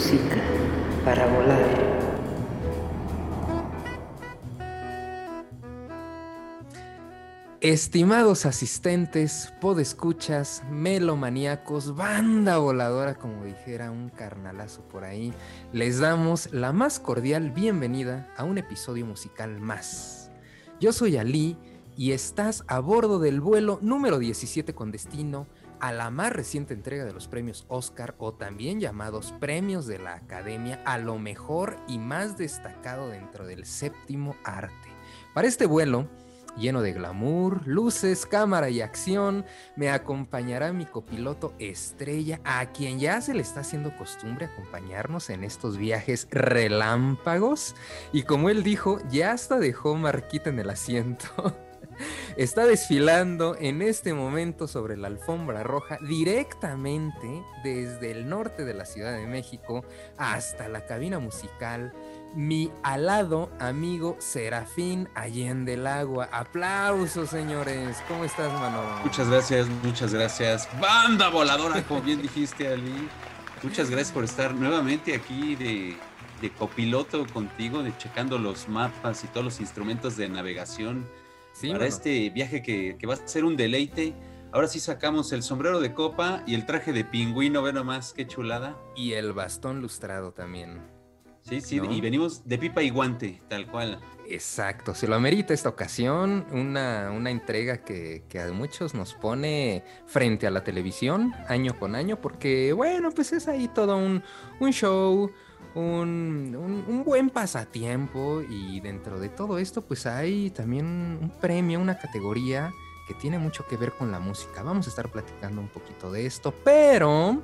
Música para volar. Estimados asistentes, podescuchas, melomaníacos, banda voladora, como dijera un carnalazo por ahí, les damos la más cordial bienvenida a un episodio musical más. Yo soy Ali y estás a bordo del vuelo número 17 con destino a la más reciente entrega de los premios Oscar o también llamados premios de la Academia a lo mejor y más destacado dentro del séptimo arte. Para este vuelo, lleno de glamour, luces, cámara y acción, me acompañará mi copiloto estrella, a quien ya se le está haciendo costumbre acompañarnos en estos viajes relámpagos. Y como él dijo, ya hasta dejó marquita en el asiento. está desfilando en este momento sobre la alfombra roja directamente desde el norte de la Ciudad de México hasta la cabina musical. Mi alado amigo Serafín Allende el Agua. Aplausos, señores. ¿Cómo estás, mano? Muchas gracias, muchas gracias. Banda voladora, como bien dijiste, Ali. Muchas gracias por estar nuevamente aquí de, de copiloto contigo, de checando los mapas y todos los instrumentos de navegación para este viaje que, va a ser un deleite. Ahora sí sacamos el sombrero de copa y el traje de pingüino, ve nomás, qué chulada. Y el bastón lustrado también. Sí, sí, y venimos de pipa y guante, tal cual. Exacto, se lo amerita esta ocasión, una, una entrega que, que, a muchos nos pone frente a la televisión año con año, porque bueno, pues es ahí todo un, un show, un, buen pasatiempo y dentro de todo esto pues hay también un premio, una categoría que tiene mucho que ver con la música. Vamos a estar platicando un poquito de esto, pero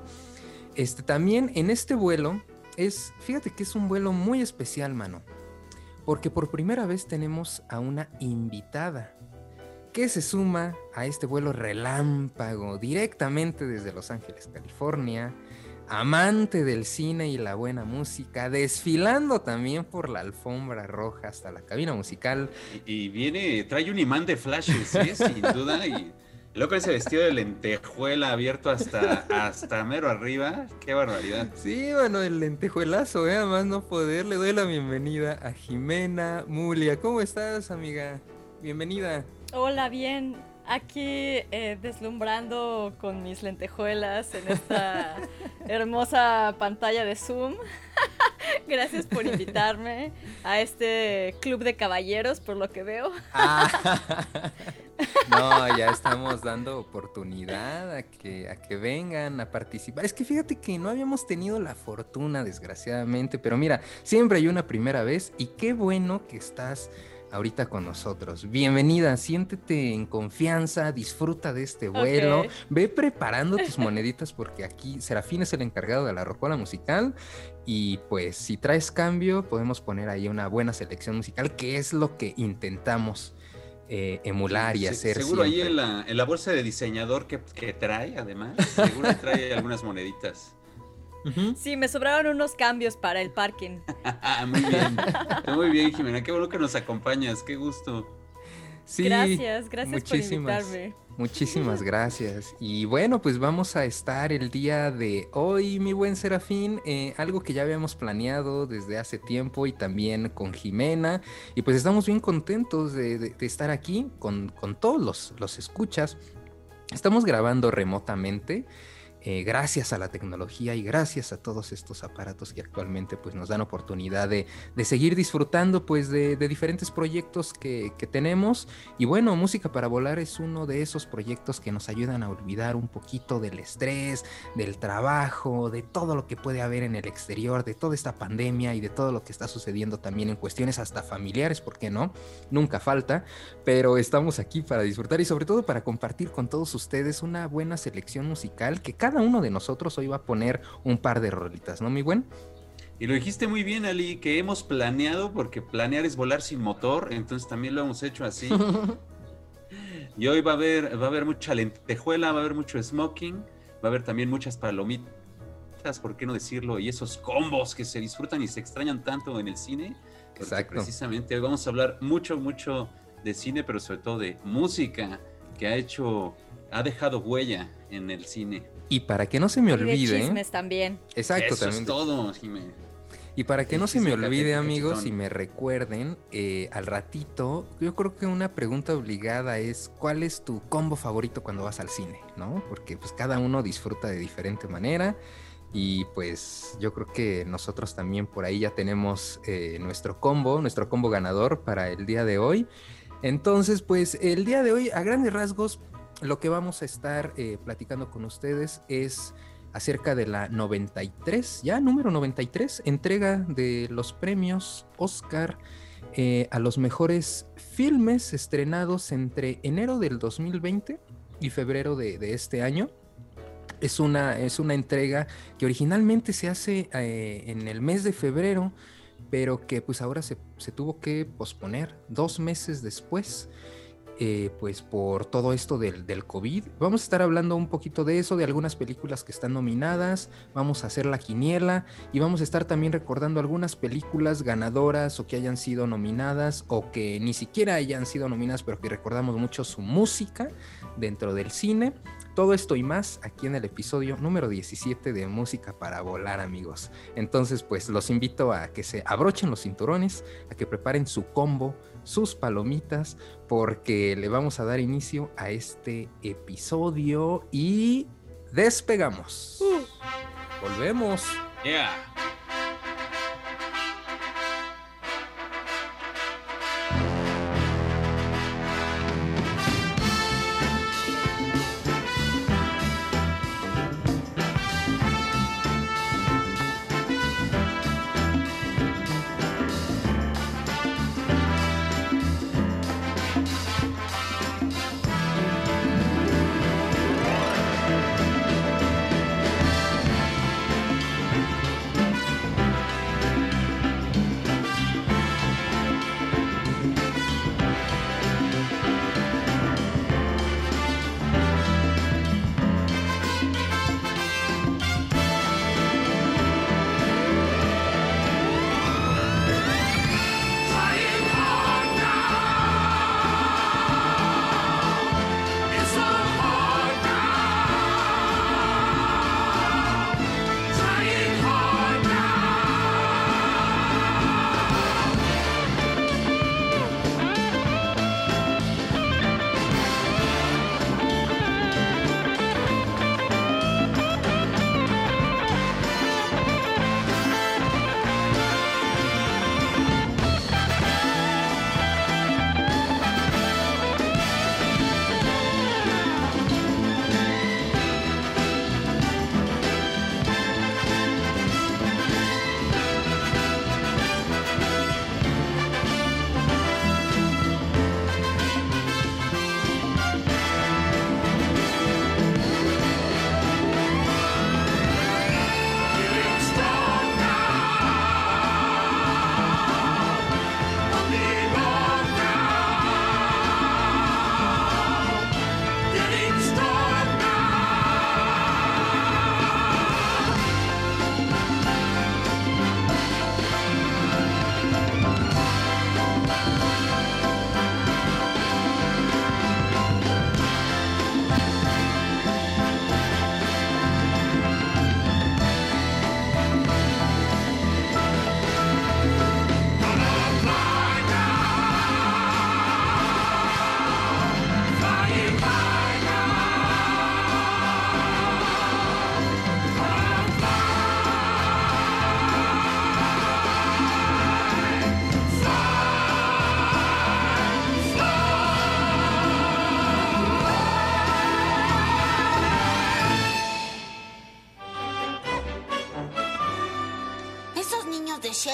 este también en este vuelo es, fíjate que es un vuelo muy especial, mano, porque por primera vez tenemos a una invitada que se suma a este vuelo relámpago directamente desde Los Ángeles, California amante del cine y la buena música, desfilando también por la alfombra roja hasta la cabina musical. Y, viene, trae un imán de flashes, ¿sí? sin duda, y loco ese vestido de lentejuela abierto hasta, hasta mero arriba, qué barbaridad. Sí, bueno, el lentejuelazo, ¿eh? además no poder, le doy la bienvenida a Jimena Mulia. ¿Cómo estás, amiga? Bienvenida. Hola, bien aquí eh, deslumbrando con mis lentejuelas en esta hermosa pantalla de Zoom. Gracias por invitarme a este club de caballeros, por lo que veo. Ah. no, ya estamos dando oportunidad a que, a que vengan a participar. Es que fíjate que no habíamos tenido la fortuna, desgraciadamente, pero mira, siempre hay una primera vez y qué bueno que estás ahorita con nosotros. Bienvenida, siéntete en confianza, disfruta de este vuelo, ve preparando tus moneditas porque aquí Serafín es el encargado de la rocola musical y pues si traes cambio podemos poner ahí una buena selección musical que es lo que intentamos. Eh, emular y hacer. Seguro ahí en la, en la, bolsa de diseñador que, que trae, además, seguro trae algunas moneditas. Sí, me sobraron unos cambios para el parking. muy bien, muy bien, Jimena. Qué bueno que nos acompañas, qué gusto. Sí, gracias, gracias por invitarme. Muchísimas gracias. Y bueno, pues vamos a estar el día de hoy, mi buen Serafín, eh, algo que ya habíamos planeado desde hace tiempo y también con Jimena. Y pues estamos bien contentos de, estar aquí con, todos los, los escuchas. Estamos grabando remotamente. Eh, gracias a la tecnología y gracias a todos estos aparatos que actualmente pues, nos dan oportunidad de, seguir disfrutando pues, de, diferentes proyectos que, tenemos. Y bueno, Música para Volar es uno de esos proyectos que nos ayudan a olvidar un poquito del estrés, del trabajo, de todo lo que puede haber en el exterior, de toda esta pandemia y de todo lo que está sucediendo también en cuestiones hasta familiares, ¿por qué no? Nunca falta, pero estamos aquí para disfrutar y sobre todo para compartir con todos ustedes una buena selección musical que cada uno de nosotros hoy va a poner un par de rolitas, ¿no, mi buen? Y lo dijiste muy bien, Ali, que hemos planeado, porque planear es volar sin motor, entonces también lo hemos hecho así. y hoy va a haber, va a haber mucha lentejuela, va a haber mucho smoking, va a haber también muchas palomitas, ¿por qué no decirlo? Y esos combos que se disfrutan y se extrañan tanto en el cine. Exacto. Precisamente hoy vamos a hablar mucho, mucho de cine, pero sobre todo de música que ha hecho, ha dejado huella en el cine. Y para que no se me Y de olvide. chismes también. Exacto, Eso también. es todo, Jimé. Y para que Sí, no sí, se me sí, olvide, amigos, y me recuerden, eh, al ratito, yo creo que una pregunta obligada es, ¿cuál es tu combo favorito cuando vas al cine? ¿No? Porque pues cada uno disfruta de diferente manera. Y pues yo creo que nosotros también por ahí ya tenemos eh, nuestro combo, nuestro combo ganador para el día de hoy. Entonces, pues el día de hoy, a grandes rasgos, lo que vamos a estar eh, platicando con ustedes es acerca de la 93, ya número 93, entrega de los premios Oscar eh, a los mejores filmes estrenados entre enero del 2020 y febrero de, este año. Es una, es una entrega que originalmente se hace eh, en el mes de febrero, pero que pues ahora se, se tuvo que posponer dos meses después eh, pues por todo esto del, del COVID. Vamos a estar hablando un poquito de eso, de algunas películas que están nominadas, vamos a hacer la quiniela y vamos a estar también recordando algunas películas ganadoras o que hayan sido nominadas o que ni siquiera hayan sido nominadas, pero que recordamos mucho su música dentro del cine. Todo esto y más aquí en el episodio número 17 de Música para Volar, amigos. Entonces, pues los invito a que se abrochen los cinturones, a que preparen su combo, sus palomitas, porque le vamos a dar inicio a este episodio y despegamos. Volvemos. Yeah.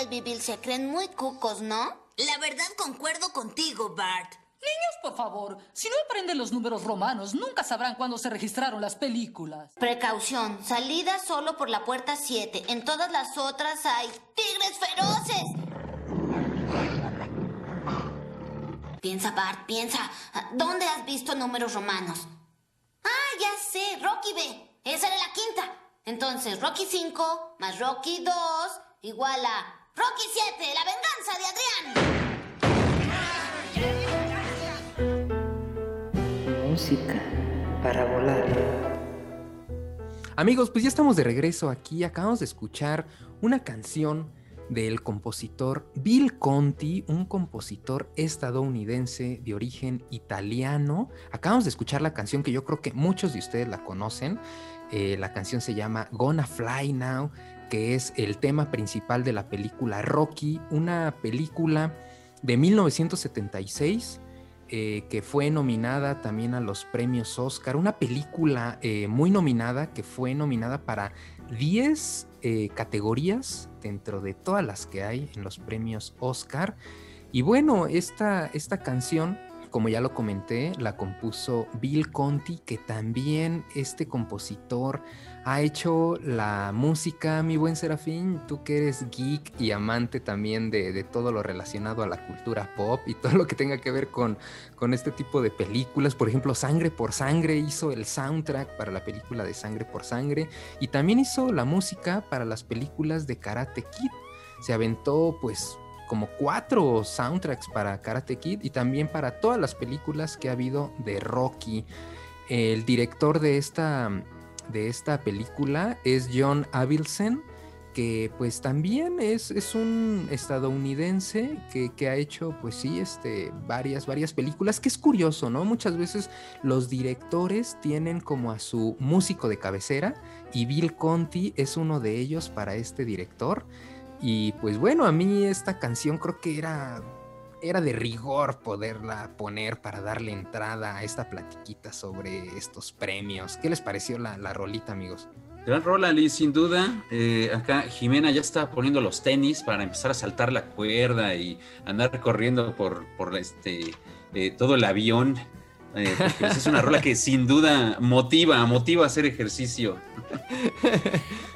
Shelbyville se creen muy cucos, ¿no? La verdad concuerdo contigo, Bart. Niños, por favor, si no aprenden los números romanos, nunca sabrán cuándo se registraron las películas. Precaución, salida solo por la puerta 7. En todas las otras hay tigres feroces. Piensa, Bart, piensa. ¿Dónde has visto números romanos? Ah, ya sé, Rocky B. Esa era la quinta. Entonces, Rocky 5 más Rocky 2 igual a Rocky 7, la venganza de Adrián. Música para volar. Amigos, pues ya estamos de regreso aquí. Acabamos de escuchar una canción del compositor Bill Conti, un compositor estadounidense de origen italiano. Acabamos de escuchar la canción que yo creo que muchos de ustedes la conocen. Eh, la canción se llama Gonna Fly Now, que es el tema principal de la película Rocky, una película de 1976 eh, que fue nominada también a los premios Oscar, una película eh, muy nominada que fue nominada para 10 eh, categorías dentro de todas las que hay en los premios Oscar. Y bueno, esta, esta canción, como ya lo comenté, la compuso Bill Conti, que también este compositor ha hecho la música, mi buen Serafín, tú que eres geek y amante también de, todo lo relacionado a la cultura pop y todo lo que tenga que ver con, con este tipo de películas. Por ejemplo, Sangre por Sangre hizo el soundtrack para la película de Sangre por Sangre y también hizo la música para las películas de Karate Kid. Se aventó pues como cuatro soundtracks para Karate Kid y también para todas las películas que ha habido de Rocky. El director de esta de esta película es John Avildsen, que pues también es, es un estadounidense que, ha hecho pues sí este, varias, varias películas, que es curioso, ¿no? Muchas veces los directores tienen como a su músico de cabecera y Bill Conti es uno de ellos para este director. Y pues bueno, a mí esta canción creo que era era de rigor poderla poner para darle entrada a esta platiquita sobre estos premios. ¿Qué les pareció la, rolita, amigos? Gran rola, sin duda. Eh, acá Jimena ya está poniendo los tenis para empezar a saltar la cuerda y andar corriendo por, por este, eh, todo el avión. Eh, es una rola que sin duda motiva, motiva a hacer ejercicio.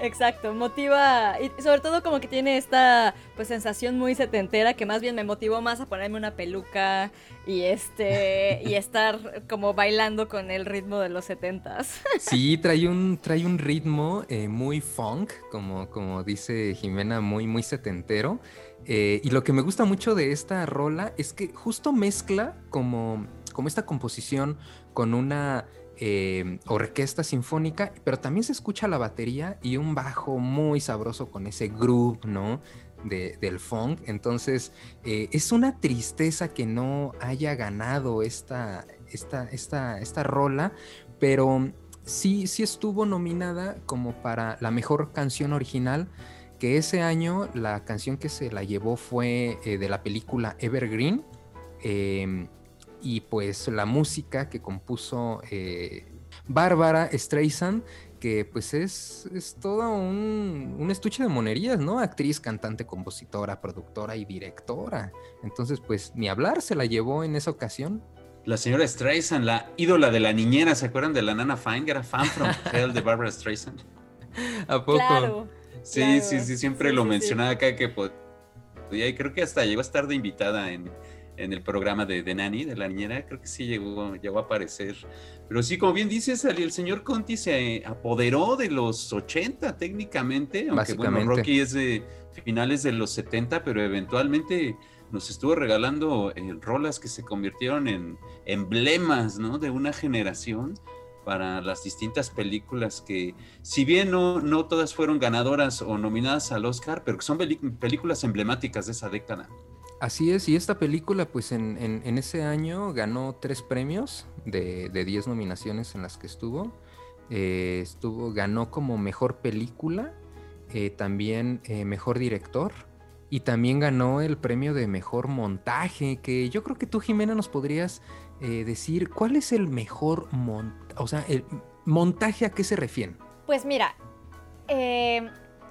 Exacto, motiva y sobre todo como que tiene esta pues sensación muy setentera que más bien me motivó más a ponerme una peluca y este y estar como bailando con el ritmo de los setentas. Sí, trae un trae un ritmo eh, muy funk, como como dice Jimena, muy muy setentero. Eh, y lo que me gusta mucho de esta rola es que justo mezcla como como esta composición con una eh, orquesta sinfónica, pero también se escucha la batería y un bajo muy sabroso con ese groove, ¿no? del funk. Entonces, eh, es una tristeza que no haya ganado esta, esta, esta, esta rola, pero sí, sí estuvo nominada como para la mejor canción original que ese año la canción que se la llevó fue eh, de la película Evergreen. Em, y pues la música que compuso eh, Bárbara Streisand, que pues es, es todo un, estuche de monerías, ¿no? Actriz, cantante, compositora, productora y directora. Entonces, pues ni hablar, se la llevó en esa ocasión. La señora Streisand, la ídola de la niñera, ¿se acuerdan de la Nana Fine? Era fan from Hell de Barbara Streisand. ¿A poco? sí, sí, sí, siempre lo mencionaba acá que y creo que hasta llegó a estar de invitada en, en el programa de, de Nani, de la niñera, creo que sí llegó, llegó a aparecer. Pero sí, como bien dices, el señor Conti se apoderó de los 80 técnicamente, aunque bueno, Rocky es de finales de los 70, pero eventualmente nos estuvo regalando eh, rolas que se convirtieron en emblemas ¿no? de una generación para las distintas películas que, si bien no, no todas fueron ganadoras o nominadas al Oscar, pero que son películas emblemáticas de esa década. Así es, y esta película pues en, ese año ganó tres premios de, de diez nominaciones en las que estuvo. Eh, estuvo ganó como mejor película, eh, también eh, mejor director y también ganó el premio de mejor montaje, que yo creo que tú Jimena nos podrías decir cuál es el mejor montaje, o sea, el montaje a qué se refiere. Pues mira,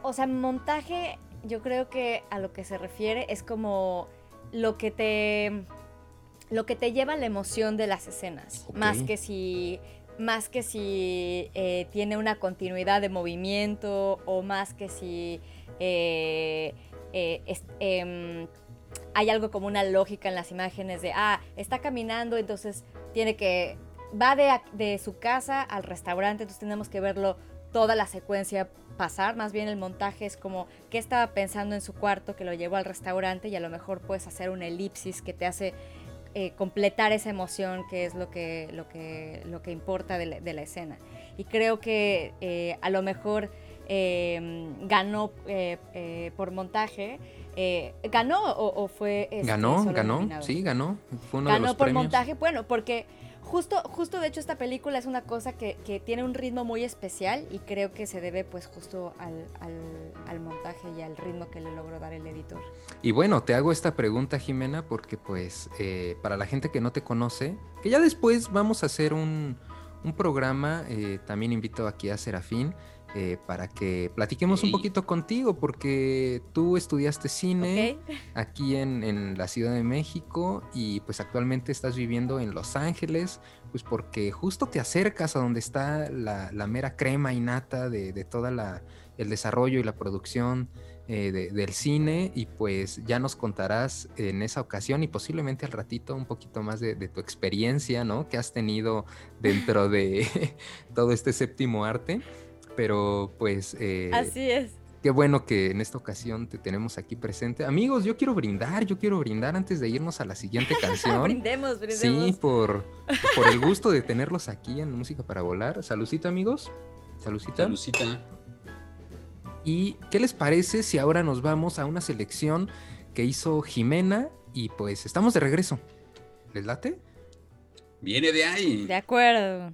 o sea, montaje yo creo que a lo que se refiere es como lo que te lo que te lleva la emoción de las escenas, más que si más que si eh, tiene una continuidad de movimiento o más que si eh, eh, em, hay algo como una lógica en las imágenes de, ah, está caminando, entonces tiene que, va de, de su casa al restaurante, entonces tenemos que verlo toda la secuencia pasar, más bien el montaje es como qué estaba pensando en su cuarto que lo llevó al restaurante y a lo mejor puedes hacer una elipsis que te hace eh, completar esa emoción que es lo que, lo que, lo que importa de la, escena. y creo que eh, a lo mejor eh, ganó eh, por montaje. ¿Ganó o, o fue... este, ganó, ganó, nominado? sí, ganó. Fue uno de ganó los por premios. montaje, bueno, porque justo, justo de hecho esta película es una cosa que, que tiene un ritmo muy especial y creo que se debe pues justo al, al, montaje y al ritmo que le logró dar el editor. Y bueno, te hago esta pregunta, Jimena, porque pues eh, para la gente que no te conoce, que ya después vamos a hacer un, un programa, eh, también invito aquí a Serafín, eh, para que platiquemos un poquito contigo, porque tú estudiaste cine aquí en, en la Ciudad de México y pues actualmente estás viviendo en Los Ángeles, pues porque justo te acercas a donde está la, la mera crema y nata de, de toda la el desarrollo y la producción eh, de- del cine y pues ya nos contarás en esa ocasión y posiblemente al ratito un poquito más de, de tu experiencia, ¿no? Que has tenido dentro de todo este séptimo arte. Pero pues eh, Así es. Qué bueno que en esta ocasión te tenemos aquí presente. Amigos, yo quiero brindar, yo quiero brindar antes de irnos a la siguiente canción. brindemos, brindemos. sí, por, por el gusto de tenerlos aquí en Música para Volar. Salucita, amigos. Salucita. Salucita. ¿Y qué les parece si ahora nos vamos a una selección que hizo Jimena? Y pues estamos de regreso. ¿Les late? Viene de ahí. De acuerdo.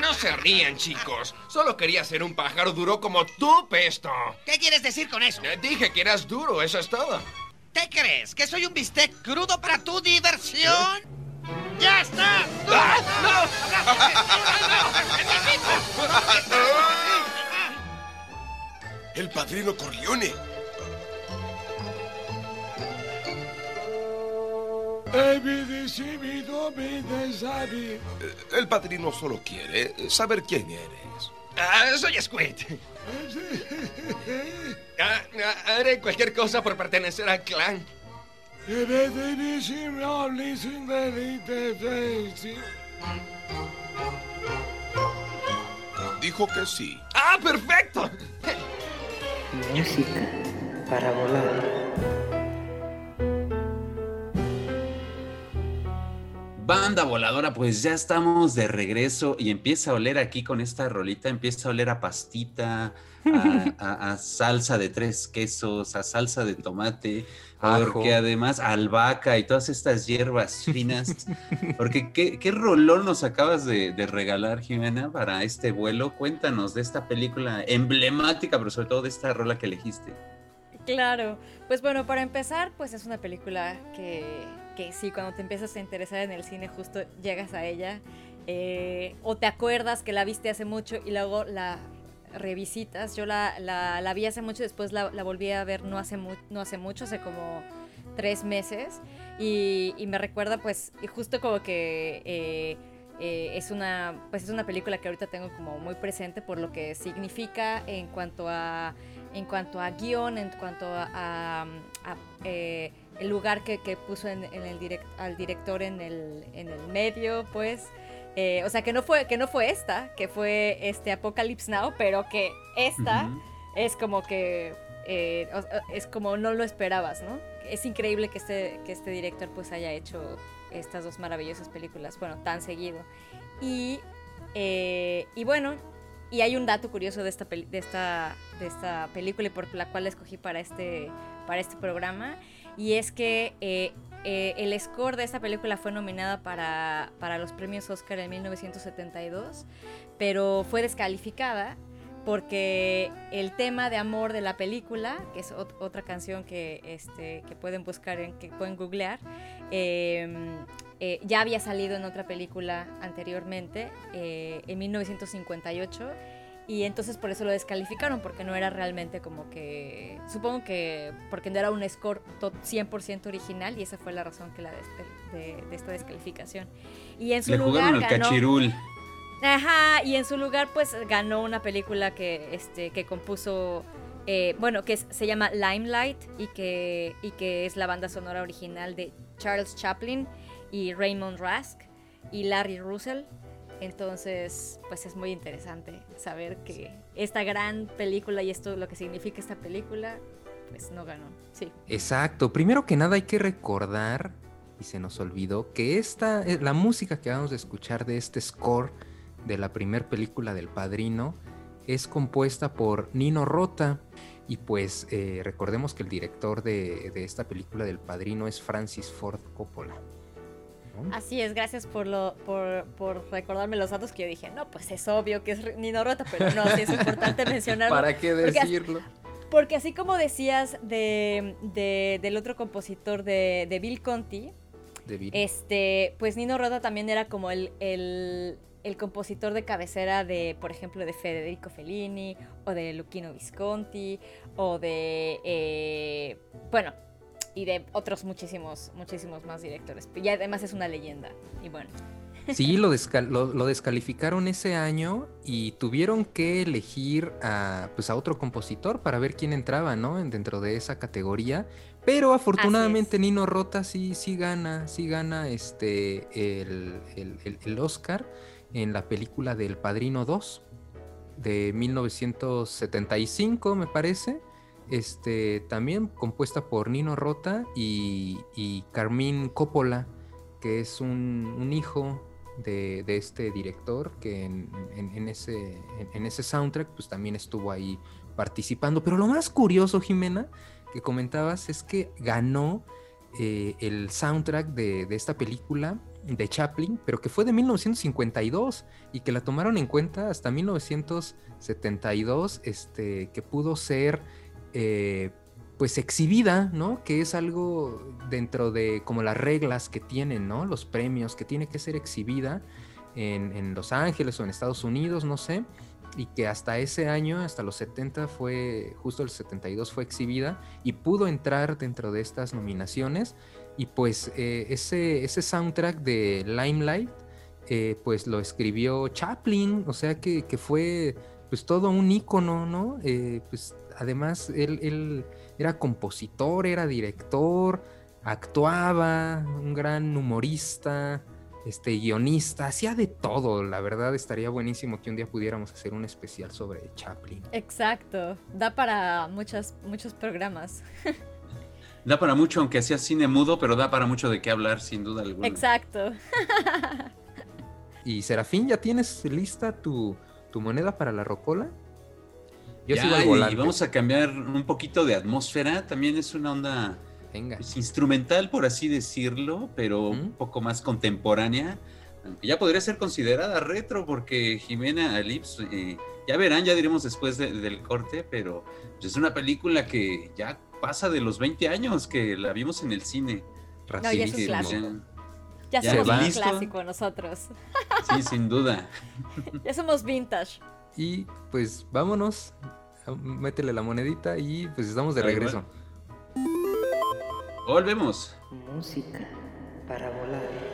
No se rían, chicos. Solo quería ser un pájaro duro como tú, Pesto. ¿Qué quieres decir con eso? Eh, dije que eras duro, eso es todo. ¿Qué crees? ¿Que soy un bistec crudo para tu diversión? ¡Ya está! El padrino Corleone. El padrino solo quiere saber quién eres. Ah, soy Squid. Ah, ah, haré cualquier cosa por pertenecer al clan. Dijo que sí. ¡Ah, perfecto! Música para volar. Banda voladora, pues ya estamos de regreso y empieza a oler aquí con esta rolita, empieza a oler a pastita, a, a- a salsa de tres quesos, a salsa de tomate, porque además albahaca y todas estas hierbas finas, porque qué, qué rolón nos acabas de, de regalar, Jimena, para este vuelo. Cuéntanos de esta película emblemática, pero sobre todo de esta rola que elegiste. Claro, pues bueno, para empezar, pues es una película que, que sí, cuando te empiezas a interesar en el cine, justo llegas a ella, eh, o te acuerdas que la viste hace mucho y luego la revisitas. Yo la, la, vi hace mucho, después la, volví a ver no hace, no hace mucho, hace como tres meses, y, me recuerda pues justo como que... eh, eh, es una pues es una película que ahorita tengo como muy presente por lo que significa en cuanto a en cuanto a guion, en cuanto a, el lugar que, que puso en, en el direct- al director en el, en el medio, pues. Eh, o sea, que no, fue, que no fue esta, que fue este Apocalypse Now, pero que esta es como que. eh, es como no lo esperabas, ¿no? Es increíble que este, que este director pues haya hecho estas dos maravillosas películas, bueno, tan seguido. Y, eh, y bueno, y hay un dato curioso de esta, de esta, de esta película y por la cual la escogí para este, para este programa. Y es que eh, eh, el score de esta película fue nominada para, para los premios Oscar en 1972, pero fue descalificada porque el tema de amor de la película, que es ot- otra canción que, este, que pueden buscar, en, que pueden googlear, eh, eh, ya había salido en otra película anteriormente, eh, en 1958, y entonces por eso lo descalificaron, porque no era realmente como que, supongo que porque no era un score to- 100% original, y esa fue la razón que la de, de esta descalificación. Y en su Le lugar jugaron ganó- cachirul. Ajá, y en su lugar pues ganó una película que, este, que compuso, eh, bueno, que es- se llama Limelight y que, y que es la banda sonora original de Charles Chaplin y Raymond Rask y Larry Russell. Entonces, pues es muy interesante saber que esta gran película y esto lo que significa esta película, pues no ganó. Sí. Exacto. Primero que nada hay que recordar, y se nos olvidó, que esta, eh, la música que vamos de escuchar de este score de la primer película del Padrino es compuesta por Nino Rota. Y pues eh, recordemos que el director de, de esta película del Padrino es Francis Ford Coppola. ¿No? Así es, gracias por, lo, por, por recordarme los datos que yo dije, no, pues es obvio que es Nino Rota, pero no, sí es importante mencionarlo. ¿Para qué decirlo? Porque así como decías de, de- del otro compositor de, de Bill Conti, De Bill. este, pues Nino Rota también era como el, el, el compositor de cabecera de, por ejemplo, de Federico Fellini, o de Luchino Visconti, o de, eh, bueno, y de otros muchísimos, muchísimos más directores. Y además es una leyenda. Y bueno. Sí, lo, descal- lo, lo descalificaron ese año y tuvieron que elegir a, pues, a otro compositor para ver quién entraba, ¿no? En- Dentro de esa categoría. Pero afortunadamente Nino Rota sí, sí gana, sí gana este, el, el- el- el Oscar en la película del Padrino 2 de 1975, me parece. Este, también compuesta por Nino Rota y, y Carmín Coppola, que es un, hijo de, este director que en, ese, en, ese soundtrack pues también estuvo ahí participando. Pero lo más curioso, Jimena, que comentabas es que ganó eh, el soundtrack de, de esta película de Chaplin, pero que fue de 1952 y que la tomaron en cuenta hasta 1972, este, que pudo ser eh, pues exhibida, ¿no? Que es algo dentro de como las reglas que tienen, ¿no? Los premios, que tiene que ser exhibida en, Los Ángeles o en Estados Unidos, no sé, y que hasta ese año, hasta los 70 fue, justo el 72 fue exhibida y pudo entrar dentro de estas nominaciones y pues eh, ese, ese soundtrack de Limelight, eh, pues lo escribió Chaplin, o sea que, que fue pues todo un ícono, ¿no? Eh, pues además él, él, era compositor, era director, actuaba, un gran humorista, este guionista, hacía de todo, la verdad estaría buenísimo que un día pudiéramos hacer un especial sobre Chaplin. Exacto, da para muchas, muchos programas. Da para mucho, aunque sea cine mudo, pero da para mucho de qué hablar, sin duda alguna. Exacto. y Serafín, ¿ya tienes lista tu, tu moneda para la rocola? Yo ya, sigo al volante. y vamos a cambiar un poquito de atmósfera. También es una onda Venga. Pues, instrumental, por así decirlo, pero ¿Mm? un poco más contemporánea. Aunque ya podría ser considerada retro, porque Jimena Alips, eh, ya verán, ya diremos después de, del corte, pero es una película que ya pasa de los 20 años que la vimos en el cine. No, ya es un clásico. Ya, ya, somos un clásico nosotros. Sí, sin duda. ya somos vintage. Y pues vámonos, métele la monedita y pues estamos de regreso. Volvemos. Música para volar.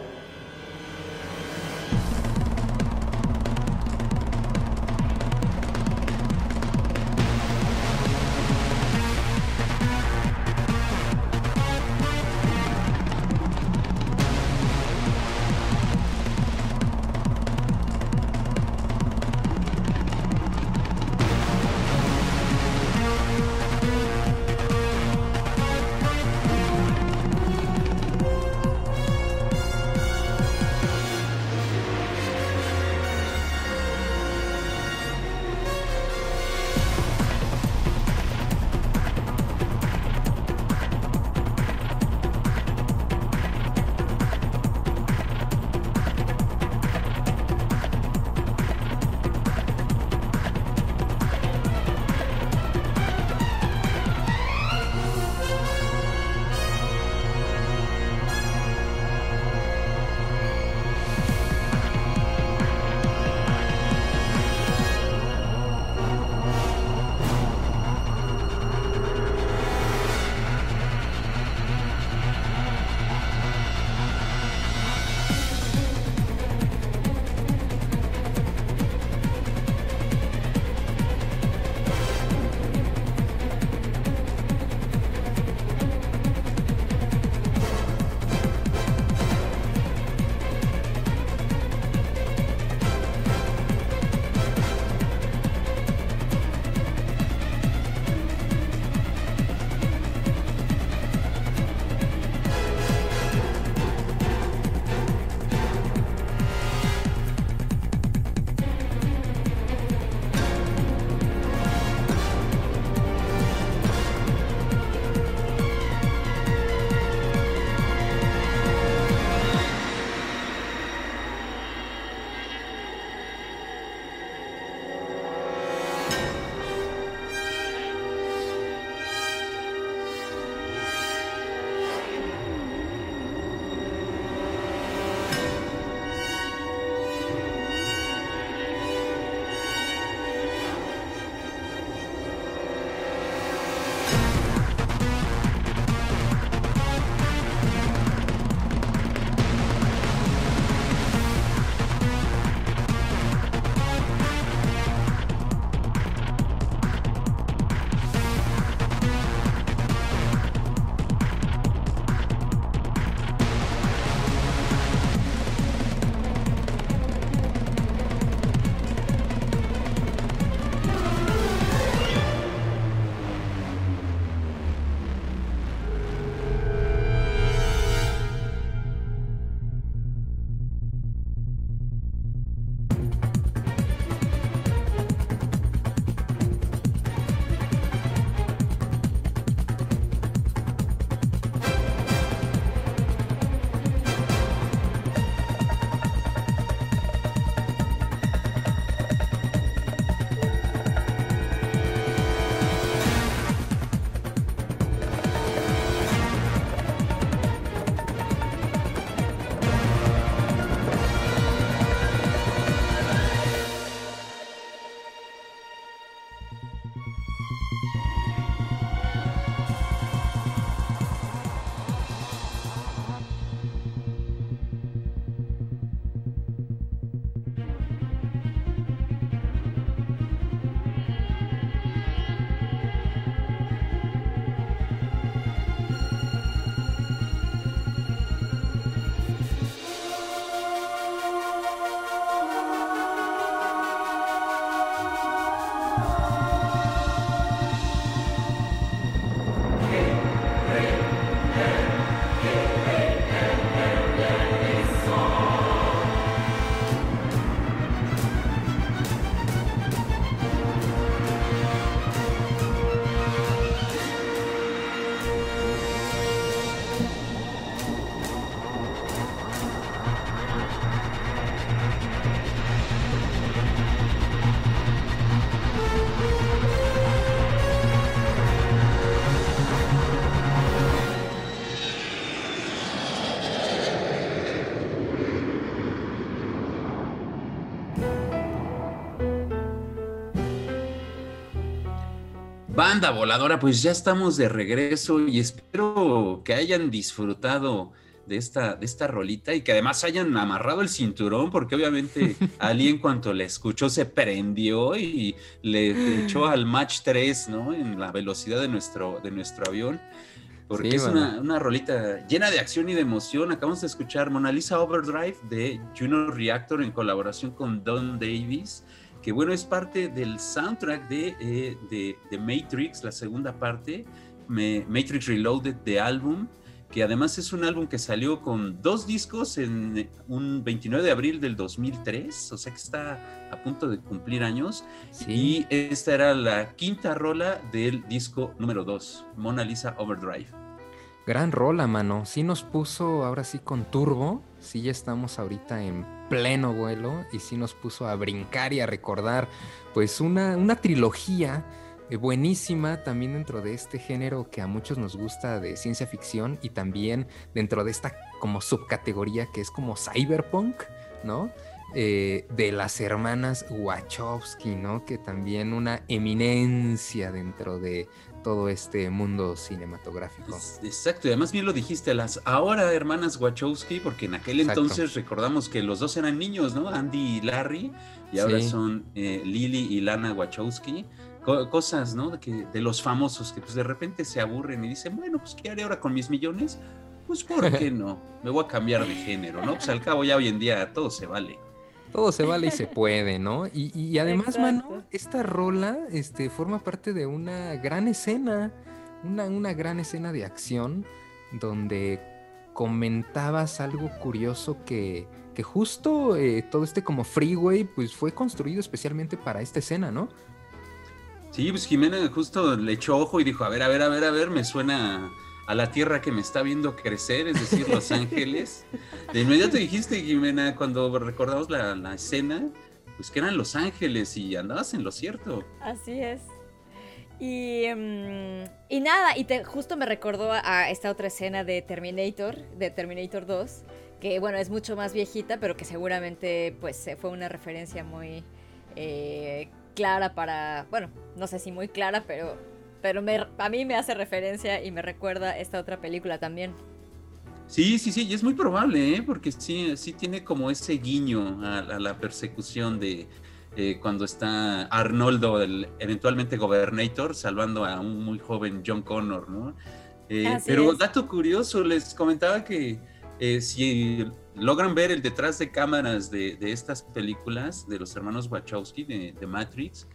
Banda voladora, pues ya estamos de regreso y espero que hayan disfrutado de esta, de esta rolita y que además hayan amarrado el cinturón, porque obviamente Ali en cuanto le escuchó se prendió y le echó al match 3, ¿no? En la velocidad de nuestro, de nuestro avión. Porque Sí, es una, una rolita llena de acción y de emoción. Acabamos de escuchar Mona Lisa Overdrive de Juno Reactor en colaboración con Don Davis, que bueno, es parte del soundtrack de, eh, de, de Matrix, la segunda parte, me- Matrix Reloaded de álbum, que además es un álbum que salió con dos discos en un 29 de abril del 2003, o sea que está a punto de cumplir años. Y esta era la quinta rola del disco número 2, Mona Lisa Overdrive. Gran rola, mano. Sí nos puso ahora sí con turbo. Sí ya estamos ahorita en pleno vuelo y sí nos puso a brincar y a recordar pues una, una trilogía eh, buenísima también dentro de este género que a muchos nos gusta de ciencia ficción y también dentro de esta como subcategoría que es como cyberpunk, ¿no? Eh, de las hermanas Wachowski, ¿no? Que también una eminencia dentro de todo este mundo cinematográfico. Exacto, y además bien lo dijiste, las ahora hermanas Wachowski, porque en aquel Exacto. entonces recordamos que los dos eran niños, ¿no? Andy y Larry, y ahora Sí. son eh, Lily y Lana Wachowski. Co- cosas, ¿no? De, que, de los famosos que pues de repente se aburren y dicen, bueno, pues ¿qué haré ahora con mis millones? Pues ¿por qué no? Me voy a cambiar de género, ¿no? Pues al cabo ya hoy en día todo se vale. Todo se vale y se puede, ¿no? Y, y además, mano, esta rola este, forma parte de una gran escena, una, una gran escena de acción donde comentabas algo curioso que, que justo eh, todo este como freeway pues fue construido especialmente para esta escena, ¿no? Sí, pues Jimena justo le echó ojo y dijo, a ver, a ver, a ver, a ver, me suena a la tierra que me está viendo crecer, es decir, Los Ángeles. De inmediato dijiste, Jimena, cuando recordamos la, la escena, pues que eran Los Ángeles y andabas en lo cierto. Así es. Y, mm, y nada, y te- justo me recordó a, esta otra escena de Terminator, de Terminator 2, que bueno, es mucho más viejita, pero que seguramente pues eh, fue una referencia muy eh, clara para, bueno, no sé si muy clara, pero, pero me- a mí me hace referencia y me recuerda esta otra película también. Sí, sí, sí, y es muy probable, ¿eh? porque sí, sí tiene como ese guiño a, a la persecución de eh, cuando está Arnoldo, el eventualmente gobernator, salvando a un muy joven John Connor, ¿no? Eh, pero es. dato curioso, les comentaba que eh, si logran ver el detrás de cámaras de, de estas películas de los hermanos Wachowski de, de Matrix,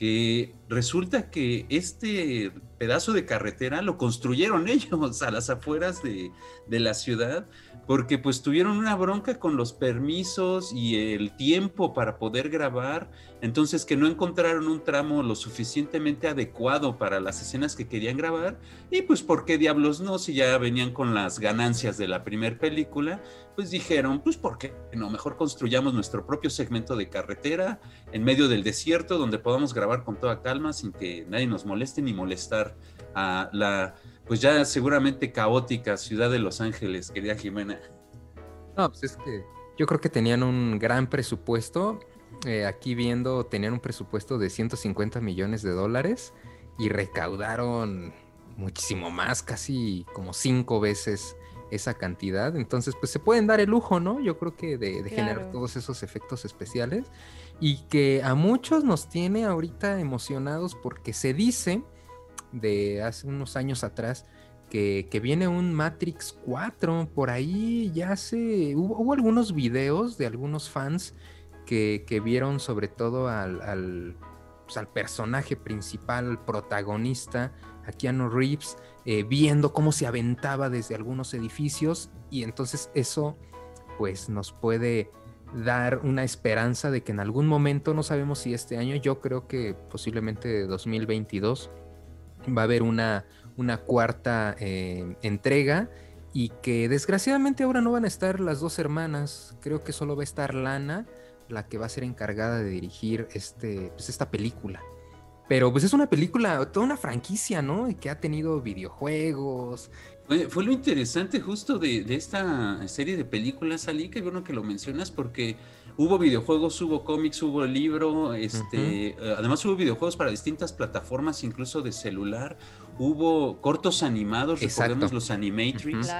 que resulta que este pedazo de carretera lo construyeron ellos a las afueras de, la ciudad, porque pues tuvieron una bronca con los permisos y el tiempo para poder grabar, entonces que no encontraron un tramo lo suficientemente adecuado para las escenas que querían grabar, y pues por qué diablos no, si ya venían con las ganancias de la primera película, pues dijeron, pues por qué no, mejor construyamos nuestro propio segmento de carretera en medio del desierto donde podamos grabar con toda calma sin que nadie nos moleste ni molestar a la pues ya seguramente caótica ciudad de Los Ángeles, querida Jimena. No, pues es que yo creo que tenían un gran presupuesto. Eh, aquí viendo, tenían un presupuesto de 150 millones de dólares y recaudaron muchísimo más, casi como cinco veces esa cantidad. Entonces, pues se pueden dar el lujo, ¿no? Yo creo que de, de generar todos esos efectos especiales y que a muchos nos tiene ahorita emocionados porque se dice de hace unos años atrás que, que viene un Matrix 4. Por ahí ya se. Hubo, hubo algunos videos de algunos fans que, que vieron sobre todo al, al, pues, al personaje principal, al protagonista, a Keanu Reeves, eh, viendo cómo se aventaba desde algunos edificios. Y entonces eso, pues, nos puede dar una esperanza de que en algún momento, no sabemos si este año, yo creo que posiblemente 2022, va a haber una, una cuarta eh, entrega y que desgraciadamente ahora no van a estar las dos hermanas, creo que solo va a estar Lana, la que va a ser encargada de dirigir este, pues esta película. Pero pues es una película, toda una franquicia, ¿no? Y que ha tenido videojuegos, Fue, fue lo interesante justo de, de esta serie de películas, Ali, que bueno que lo mencionas, porque hubo videojuegos, hubo cómics, hubo libro, este, eh, además hubo videojuegos para distintas plataformas, incluso de celular, hubo cortos animados, Exacto. recordemos los Animatrix,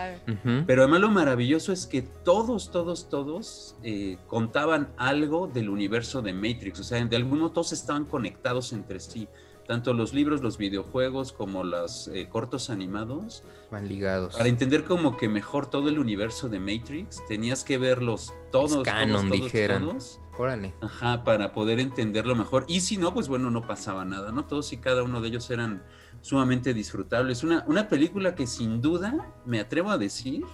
pero además lo maravilloso es que todos, todos, todos eh, contaban algo del universo de Matrix, o sea, de algún modo todos estaban conectados entre sí, tanto los libros, los videojuegos, como los eh, cortos animados, Van ligados. para entender como que mejor todo el universo de Matrix, tenías que verlos todos, todos, canon, todos, dijeran. todos. Órale. Ajá, para poder entenderlo mejor. Y si no, pues bueno, no pasaba nada, ¿no? Todos y cada uno de ellos eran sumamente disfrutables. Una, una película que sin duda, me atrevo a decir,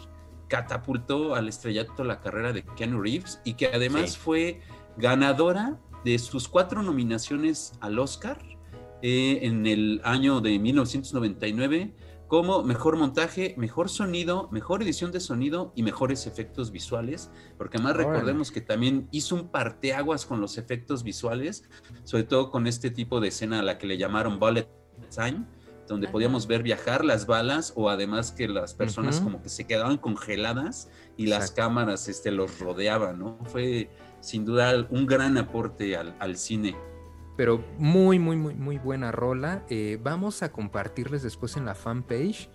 catapultó al estrellato la carrera de Keanu Reeves y que además Sí. fue ganadora de sus cuatro nominaciones al Oscar eh, en el año de 1999 como mejor montaje, mejor sonido, mejor edición de sonido y mejores efectos visuales, porque además Órale. recordemos que también hizo un parteaguas con los efectos visuales, sobre todo con este tipo de escena a la que le llamaron bullet donde Ajá. podíamos ver viajar las balas o además que las personas como que se quedaban congeladas y las cámaras este, los rodeaban, ¿no? Fue sin duda un gran aporte al, al cine. Pero muy, muy, muy, muy buena rola. Eh, vamos a compartirles después en la fanpage,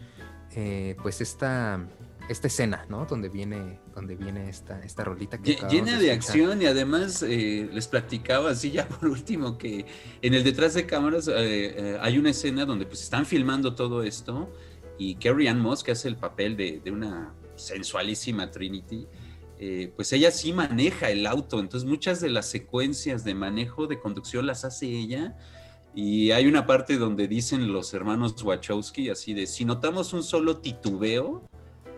eh, pues esta, esta escena, ¿no? Donde viene, donde viene esta, esta rolita que Llena de escuchar. acción y además eh, les platicaba así ya por último que en el detrás de cámaras eh, eh, hay una escena donde pues están filmando todo esto y Carrie Ann Moss que hace el papel de, de una sensualísima Trinity eh, pues ella sí maneja el auto entonces muchas de las secuencias de manejo de conducción las hace ella y hay una parte donde dicen los hermanos Wachowski así de si notamos un solo titubeo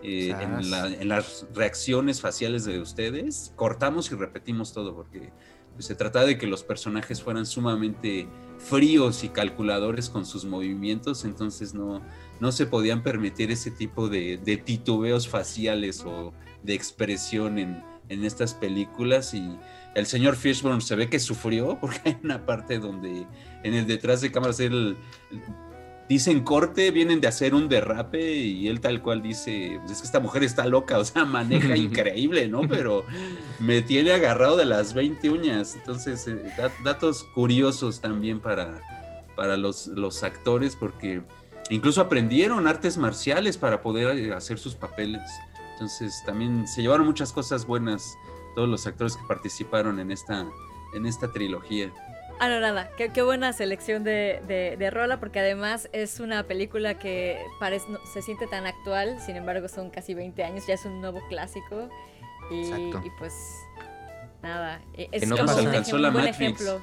eh, en, la- en las reacciones faciales de ustedes, cortamos y repetimos todo, porque pues, se trataba de que los personajes fueran sumamente fríos y calculadores con sus movimientos, entonces no, no se podían permitir ese tipo de, de titubeos faciales o de expresión en, en estas películas. Y el señor Fishburne se ve que sufrió porque hay una parte donde en el detrás de cámaras él dicen corte, vienen de hacer un derrape y él tal cual dice, pues es que esta mujer está loca, o sea, maneja increíble, ¿no? Pero me tiene agarrado de las 20 uñas. Entonces, eh, da- datos curiosos también para, para los, los actores porque incluso aprendieron artes marciales para poder eh, hacer sus papeles. Entonces, también se llevaron muchas cosas buenas todos los actores que participaron en esta, en esta trilogía. Ah, no, nada. Qué, qué buena selección de, de, de rola, porque además es una película que parece, no- se siente tan actual, sin embargo son casi 20 años, ya es un nuevo clásico. Y, pues, nada. e- Es Que no como un, nada. ejem- Alcanzó la un buen ejemplo.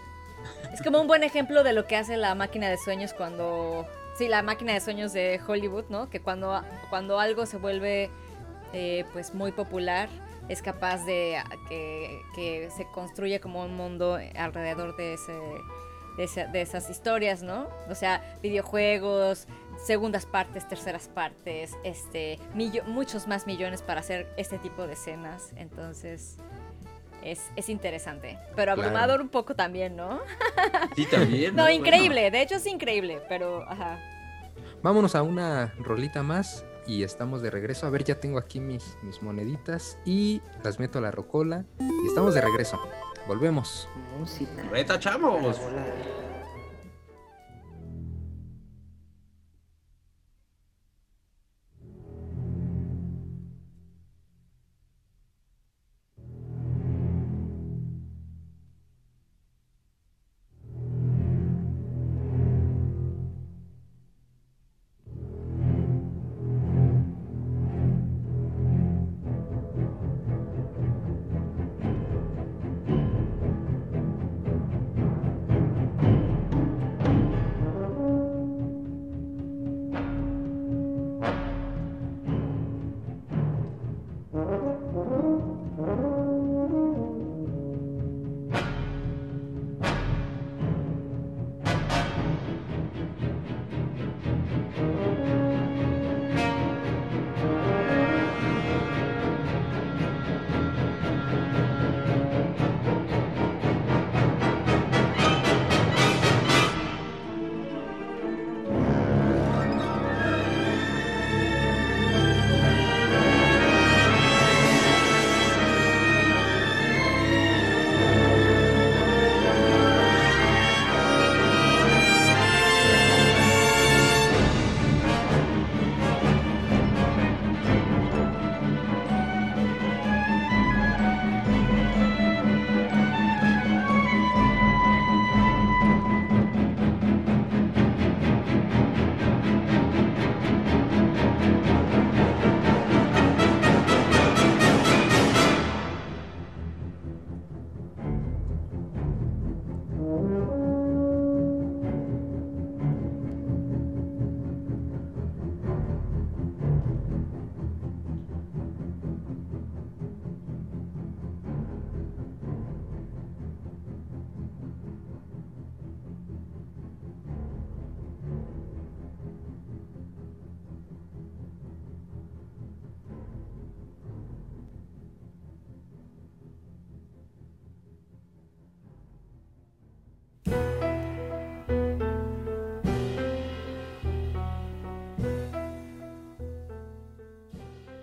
Es como un buen ejemplo de lo que hace la máquina de sueños cuando. Sí, la máquina de sueños de Hollywood, ¿no? Que cuando, cuando algo se vuelve eh, pues muy popular, es capaz de ah, que, que se construye como un mundo alrededor de ese. De, esa- de esas historias, ¿no? O sea, videojuegos, segundas partes, terceras partes, este, millo- muchos más millones para hacer este tipo de escenas. Entonces, es, es interesante. Pero Claro. abrumador un poco también, ¿no? Sí, también. No, Bueno, increíble. De hecho, es increíble, pero, ajá. Vámonos a una rolita más y estamos de regreso. A ver, ya tengo aquí mis, mis moneditas y las meto a la rocola. Y estamos de regreso. Volvemos. Música Reta, chavos.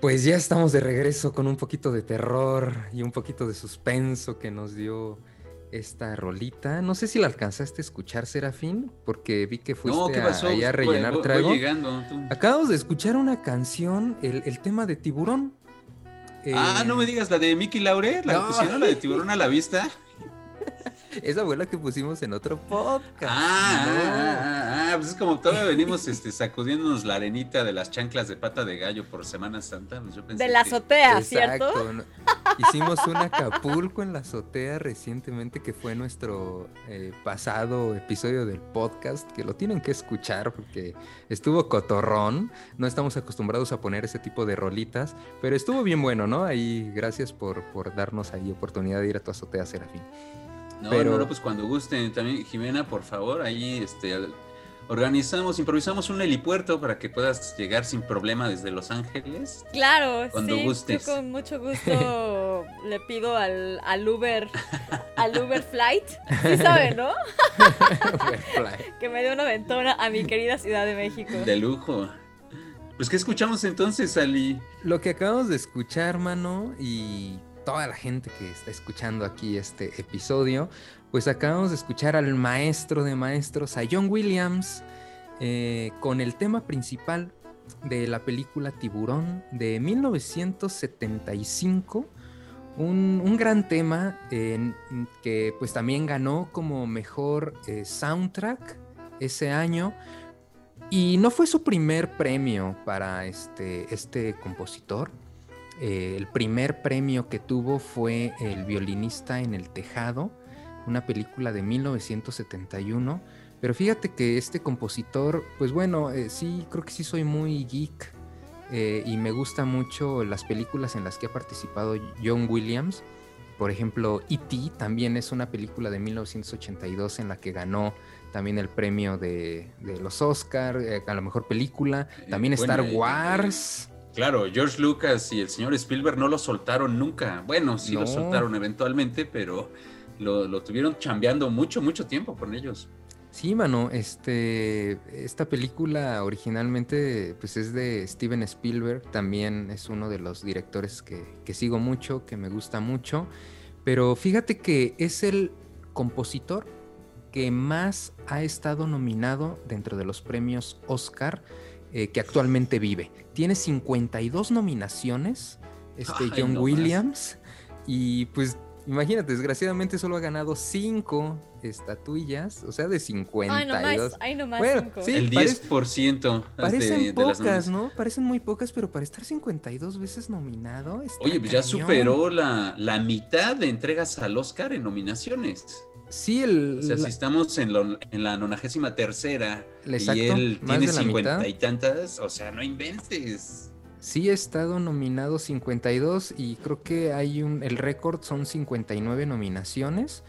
Pues ya estamos de regreso con un poquito de terror y un poquito de suspenso que nos dio esta rolita. No sé si la alcanzaste a escuchar, Serafín, porque vi que fuiste No, ¿qué pasó? a, ahí a Voy- rellenar voy- voy trago. llegando, tú. Acabamos de escuchar una canción, el, el tema de Tiburón. Ah, Eh, no me digas, la de Mickey Laure, la No. pusieron, la de Tiburón a la vista. Esa fue la que pusimos en otro podcast. Ah, No. ah, ah, ah, pues es como todavía venimos este, sacudiéndonos la arenita de las chanclas de pata de gallo por Semana Santa. pues yo pensé De la que- azotea, ¿cierto? Exacto, Hicimos un Acapulco en la azotea recientemente que fue nuestro eh, pasado episodio del podcast, que lo tienen que escuchar porque estuvo cotorrón. No estamos acostumbrados a poner ese tipo de rolitas, pero estuvo bien bueno, ¿no? Ahí, gracias por, por darnos ahí oportunidad de ir a tu azotea, Serafín. No, Pero- no, no, pues cuando gusten. También, Jimena, por favor, ahí este, organizamos, improvisamos un helipuerto para que puedas llegar sin problema desde Los Ángeles. Claro, Cuando sí, gustes. yo con mucho gusto le pido al, al Uber, al Uber Flight, sí sabe, ¿no? que me dé una ventona a mi querida Ciudad de México. De lujo. Pues, ¿qué escuchamos entonces, Ali? Lo que acabamos de escuchar, mano, y toda la gente que está escuchando aquí este episodio, pues acabamos de escuchar al maestro de maestros, a John Williams, eh, con el tema principal de la película Tiburón de 1975. Un, un gran tema que pues también ganó como mejor eh, soundtrack ese año. Y no fue su primer premio para este, este compositor. Eh, el primer premio que tuvo fue El violinista en el tejado, una película de 1971. Pero fíjate que este compositor, pues bueno, eh, sí, creo que sí soy muy geek eh, y me gusta mucho las películas en las que ha participado John Williams. Por ejemplo, E.T. también es una película de 1982 en la que ganó también el premio de, de los Oscar a la mejor película. También bueno, Star eh, Wars. Claro, George Lucas y el señor Spielberg no lo soltaron nunca. Bueno, sí lo soltaron eventualmente, pero lo, lo tuvieron chambeando mucho, mucho tiempo con ellos. Sí, mano, este, esta película originalmente pues es de Steven Spielberg, también es uno de los directores que, que sigo mucho, que me gusta mucho, pero fíjate que es el compositor que más ha estado nominado dentro de los premios Oscar eh, que actualmente vive. Tiene 52 nominaciones, este Ay, John no más. Williams, y pues imagínate, desgraciadamente solo ha ganado 5 estatuillas, o sea, de 52. Ay, nomás Bueno, cinco. sí, el parece- 10% Parecen de, de las pocas. ¿no? Parecen muy pocas, pero para estar 52 veces nominado. está Oye, pues ya cañón. superó la, la mitad de entregas al Oscar en nominaciones. Sí, el. O sea, la- si estamos en, lo- en la nonagésima tercera Exacto, y él tiene cincuenta y tantas, o sea, no inventes. Sí, ha estado nominado 52 y creo que hay un. El récord son 59 nominaciones,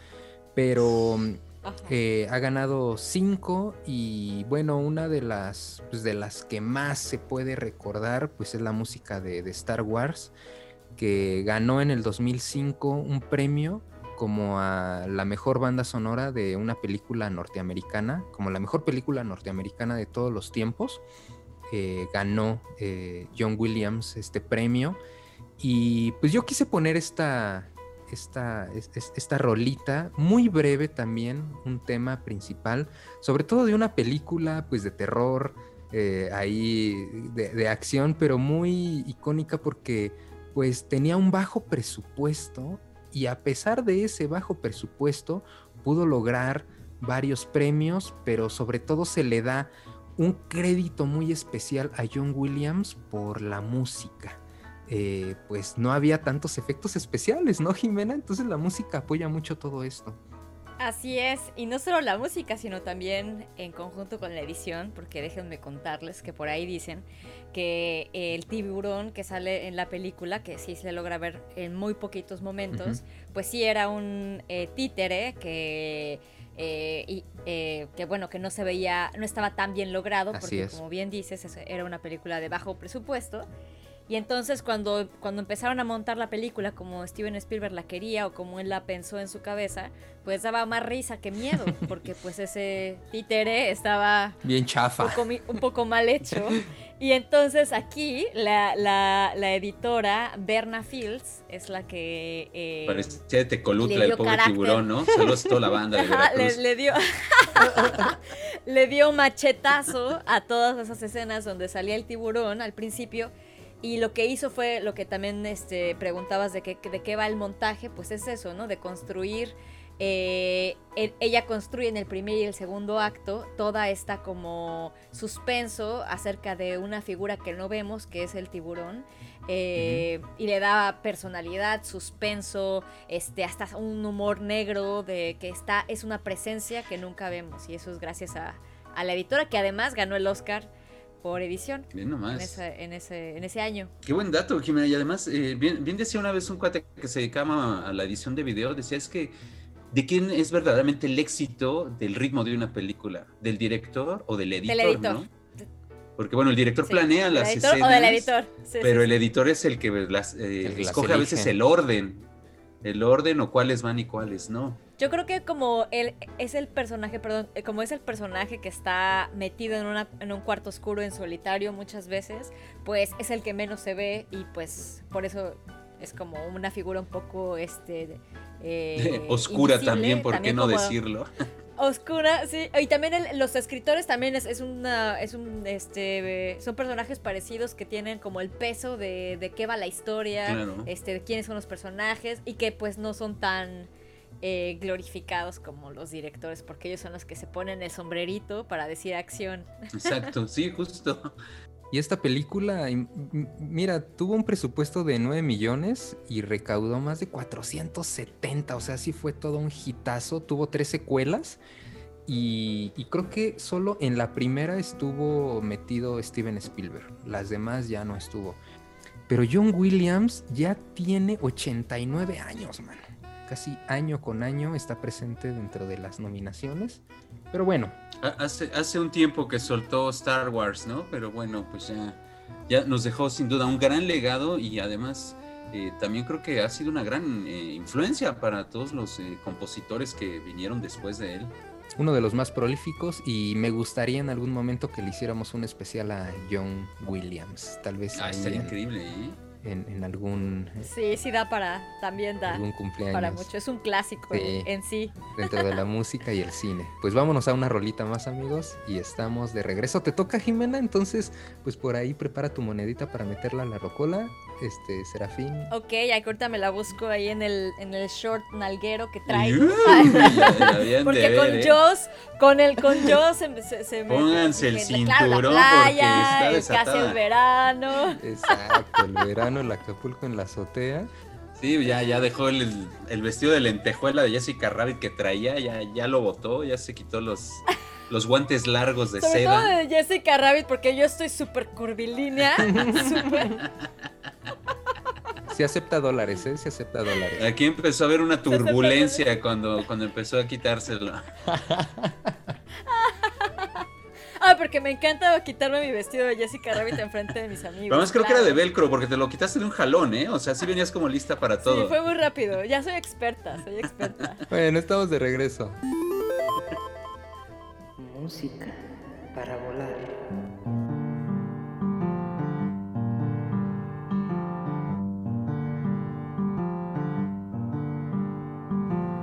pero eh, ha ganado 5 y bueno, una de las, pues, de las que más se puede recordar, pues es la música de, de Star Wars, que ganó en el 2005 un premio como a la mejor banda sonora de una película norteamericana, como la mejor película norteamericana de todos los tiempos. Eh, ganó eh, John Williams este premio. Y pues yo quise poner esta, esta, es- es- esta rolita, muy breve también, un tema principal, sobre todo de una película pues de terror, eh, ahí de, de acción, pero muy icónica porque pues tenía un bajo presupuesto y a pesar de ese bajo presupuesto pudo lograr varios premios, pero sobre todo se le da un crédito muy especial a John Williams por la música. Eh, pues no había tantos efectos especiales, ¿no, Jimena? Entonces la música apoya mucho todo esto. Así es, y no solo la música, sino también en conjunto con la edición, porque déjenme contarles que por ahí dicen que el tiburón que sale en la película, que sí se logra ver en muy poquitos momentos, pues sí era un eh, títere que, eh, y, eh, que bueno, que no se veía, no estaba tan bien logrado, Así porque es. como bien dices, es- era una película de bajo presupuesto. Y entonces cuando, cuando empezaron a montar la película como Steven Spielberg la quería o como él la pensó en su cabeza, pues daba más risa que miedo, porque pues ese títere estaba Bien chafa. un poco, mi- un poco mal hecho. Y entonces aquí la, la- la editora Berna Fields es la que... eh, Parecía Tecolutla, el pobre carácter. tiburón, ¿no? Saludos a toda la banda de le dio le dio machetazo a todas esas escenas donde salía el tiburón al principio y lo que hizo fue lo que también este, preguntabas de qué, de qué va el montaje, pues es eso, ¿no? De construir, eh, ella construye en el primer y el segundo acto toda esta como suspenso acerca de una figura que no vemos, que es el tiburón, eh, y le da personalidad, suspenso, este, hasta un humor negro de que está, es una presencia que nunca vemos y eso es gracias a, a la editora que además ganó el Oscar por edición Bien en nomás. ese, en ese, en ese año. Qué buen dato, Jimena. Y además, eh, bien, bien decía una vez un cuate que se dedicaba a la edición de video, decía es que de quién es verdaderamente el éxito del ritmo de una película, del director o del editor, editor. ¿no? Porque bueno, el director Sí, planea del las editor escenas, o del editor. Sí, pero sí, el editor es el que las, eh, El que las escoge a veces el orden, el orden o cuáles van y cuáles no. Yo creo que como él es el personaje, perdón, eh, como es el personaje que está metido en, una, en un cuarto oscuro en solitario muchas veces, pues es el que menos se ve y pues por eso es como una figura un poco este eh, Oscura también, ¿por qué no decirlo? Oscura, sí. Y también el- los escritores también es, es una, es un, este, son personajes parecidos que tienen como el peso de, de qué va la historia, Claro. este, de quiénes son los personajes y que pues no son tan eh, glorificados como los directores, porque ellos son los que se ponen el sombrerito para decir acción. Exacto, sí, justo. Y esta película, mira, tuvo un presupuesto de 9 millones y recaudó más de 470. O sea, sí fue todo un hitazo. Tuvo tres secuelas. Y, y creo que solo en la primera estuvo metido Steven Spielberg. Las demás ya no estuvo. Pero John Williams ya tiene 89 años, mano. Casi año con año está presente dentro de las nominaciones. Pero bueno, Ha- Hace, hace un tiempo que soltó Star Wars, ¿no? Pero bueno, pues ya, ya nos dejó sin duda un gran legado y además eh, también creo que ha sido una gran eh, influencia para todos los eh, compositores que vinieron después de él. uno de los más prolíficos y me gustaría en algún momento que le hiciéramos un especial a John Williams, tal vez Ah, estaría increíble, ¿eh? En- en algún, Sí, sí da para, también da algún cumpleaños para mucho. Es un clásico Sí. en sí. dentro de la música y el cine. Pues vámonos a una rolita más amigos y estamos de regreso. ¿Te toca Jimena? Entonces, pues por ahí prepara tu monedita para meterla a la rocola. Este, Serafín. Ok, ahí ahorita me la busco ahí en el, en el short nalguero que trae. Porque ver, con ¿eh? Joss, con el con Joss se, se, se me- Pónganse el me- claro, cinturón, la porque playa, está el- casi desatada. el verano. Exacto, el verano, el Acapulco en la azotea. Sí, ya, ya dejó el, el vestido de lentejuela de Jessica Rabbit que traía, ya, ya lo botó, ya se quitó los, los guantes largos de Sobre todo seda. de Jessica Rabbit, porque yo estoy súper curvilínea. súper. Se acepta dólares, ¿eh? Se acepta dólares. Aquí empezó a haber una turbulencia cuando, cuando empezó a quitárselo. Ah, porque me encanta quitarme mi vestido de Jessica Rabbit enfrente de mis amigos. Además creo que era de velcro porque te lo quitaste de un jalón, ¿eh? O sea, sí venías como lista para Sí, todo. fue muy rápido. Ya soy experta, soy experta. Bueno, estamos de regreso. Música para volar.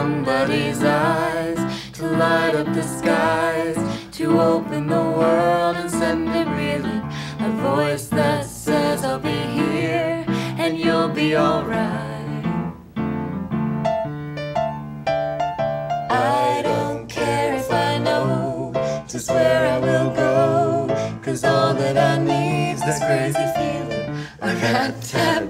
somebody's eyes to light up the skies, to open the world and send it reeling. A voice that says, I'll be here and you'll be alright. I don't care if I know just where I will go, cause all that I need's this crazy feeling I got tapped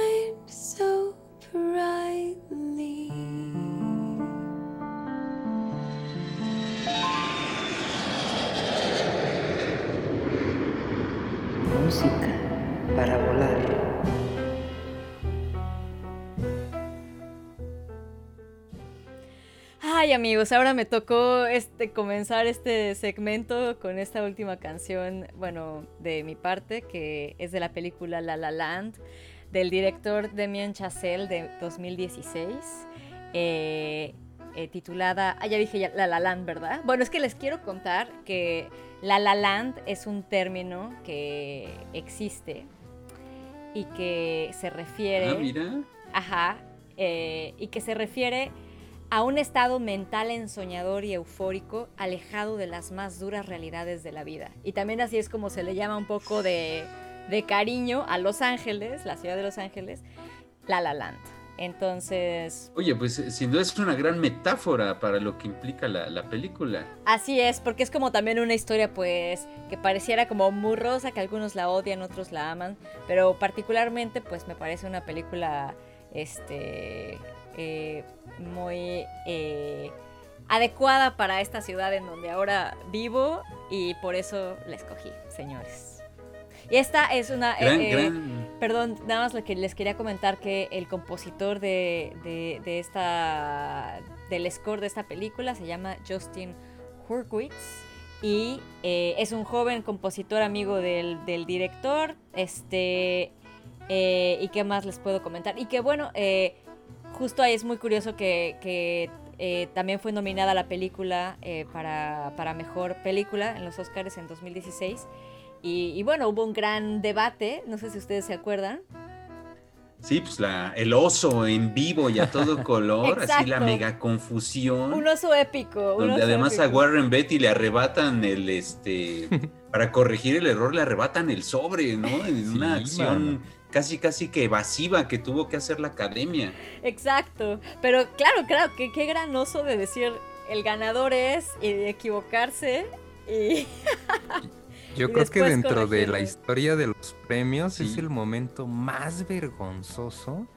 Música para volar. Ay amigos, ahora me tocó este comenzar este segmento con esta última canción, bueno, de mi parte, que es de la película La La Land, del director Damien Chazelle de 2016, eh, eh, titulada, ah ya dije ya, La La Land, ¿verdad? Bueno, es que les quiero contar que La La Land es un término que existe y que se refiere... Ah, mira. Ajá, eh, y que se refiere a un estado mental ensoñador y eufórico alejado de las más duras realidades de la vida. Y también así es como se le llama un poco de, de cariño a Los Ángeles, la ciudad de Los Ángeles, La La Land. Entonces, Oye, pues eh, sin duda es una gran metáfora para lo que implica la, la película. así es, porque es como también una historia pues que pareciera como muy rosa, que algunos la odian, otros la aman, pero particularmente pues me parece una película este eh, muy eh, adecuada para esta ciudad en donde ahora vivo y por eso la escogí, señores. Y esta es una... Gran, eh, gran. Perdón, nada más lo que les quería comentar que el compositor de, de- de esta del score de esta película se llama Justin Hurwitz y eh, es un joven compositor amigo del, del director. Este eh, y qué más les puedo comentar y que bueno, eh, justo ahí es muy curioso que, que, eh, también fue nominada la película eh, para, para mejor película en los Oscars en 2016. Y, y bueno, hubo un gran debate, no sé si ustedes se acuerdan, Sí, pues la, el oso en vivo y a todo color, así la mega confusión. Un oso épico. un donde oso además a. Warren Betty le arrebatan el este para corregir el error le arrebatan el sobre, ¿no? En una acción mano. casi casi que evasiva que tuvo que hacer la academia. Exacto. Pero claro, claro, que qué gran oso de decir el ganador es y de equivocarse y Yo creo que dentro de la historia de los premios es el momento más vergonzoso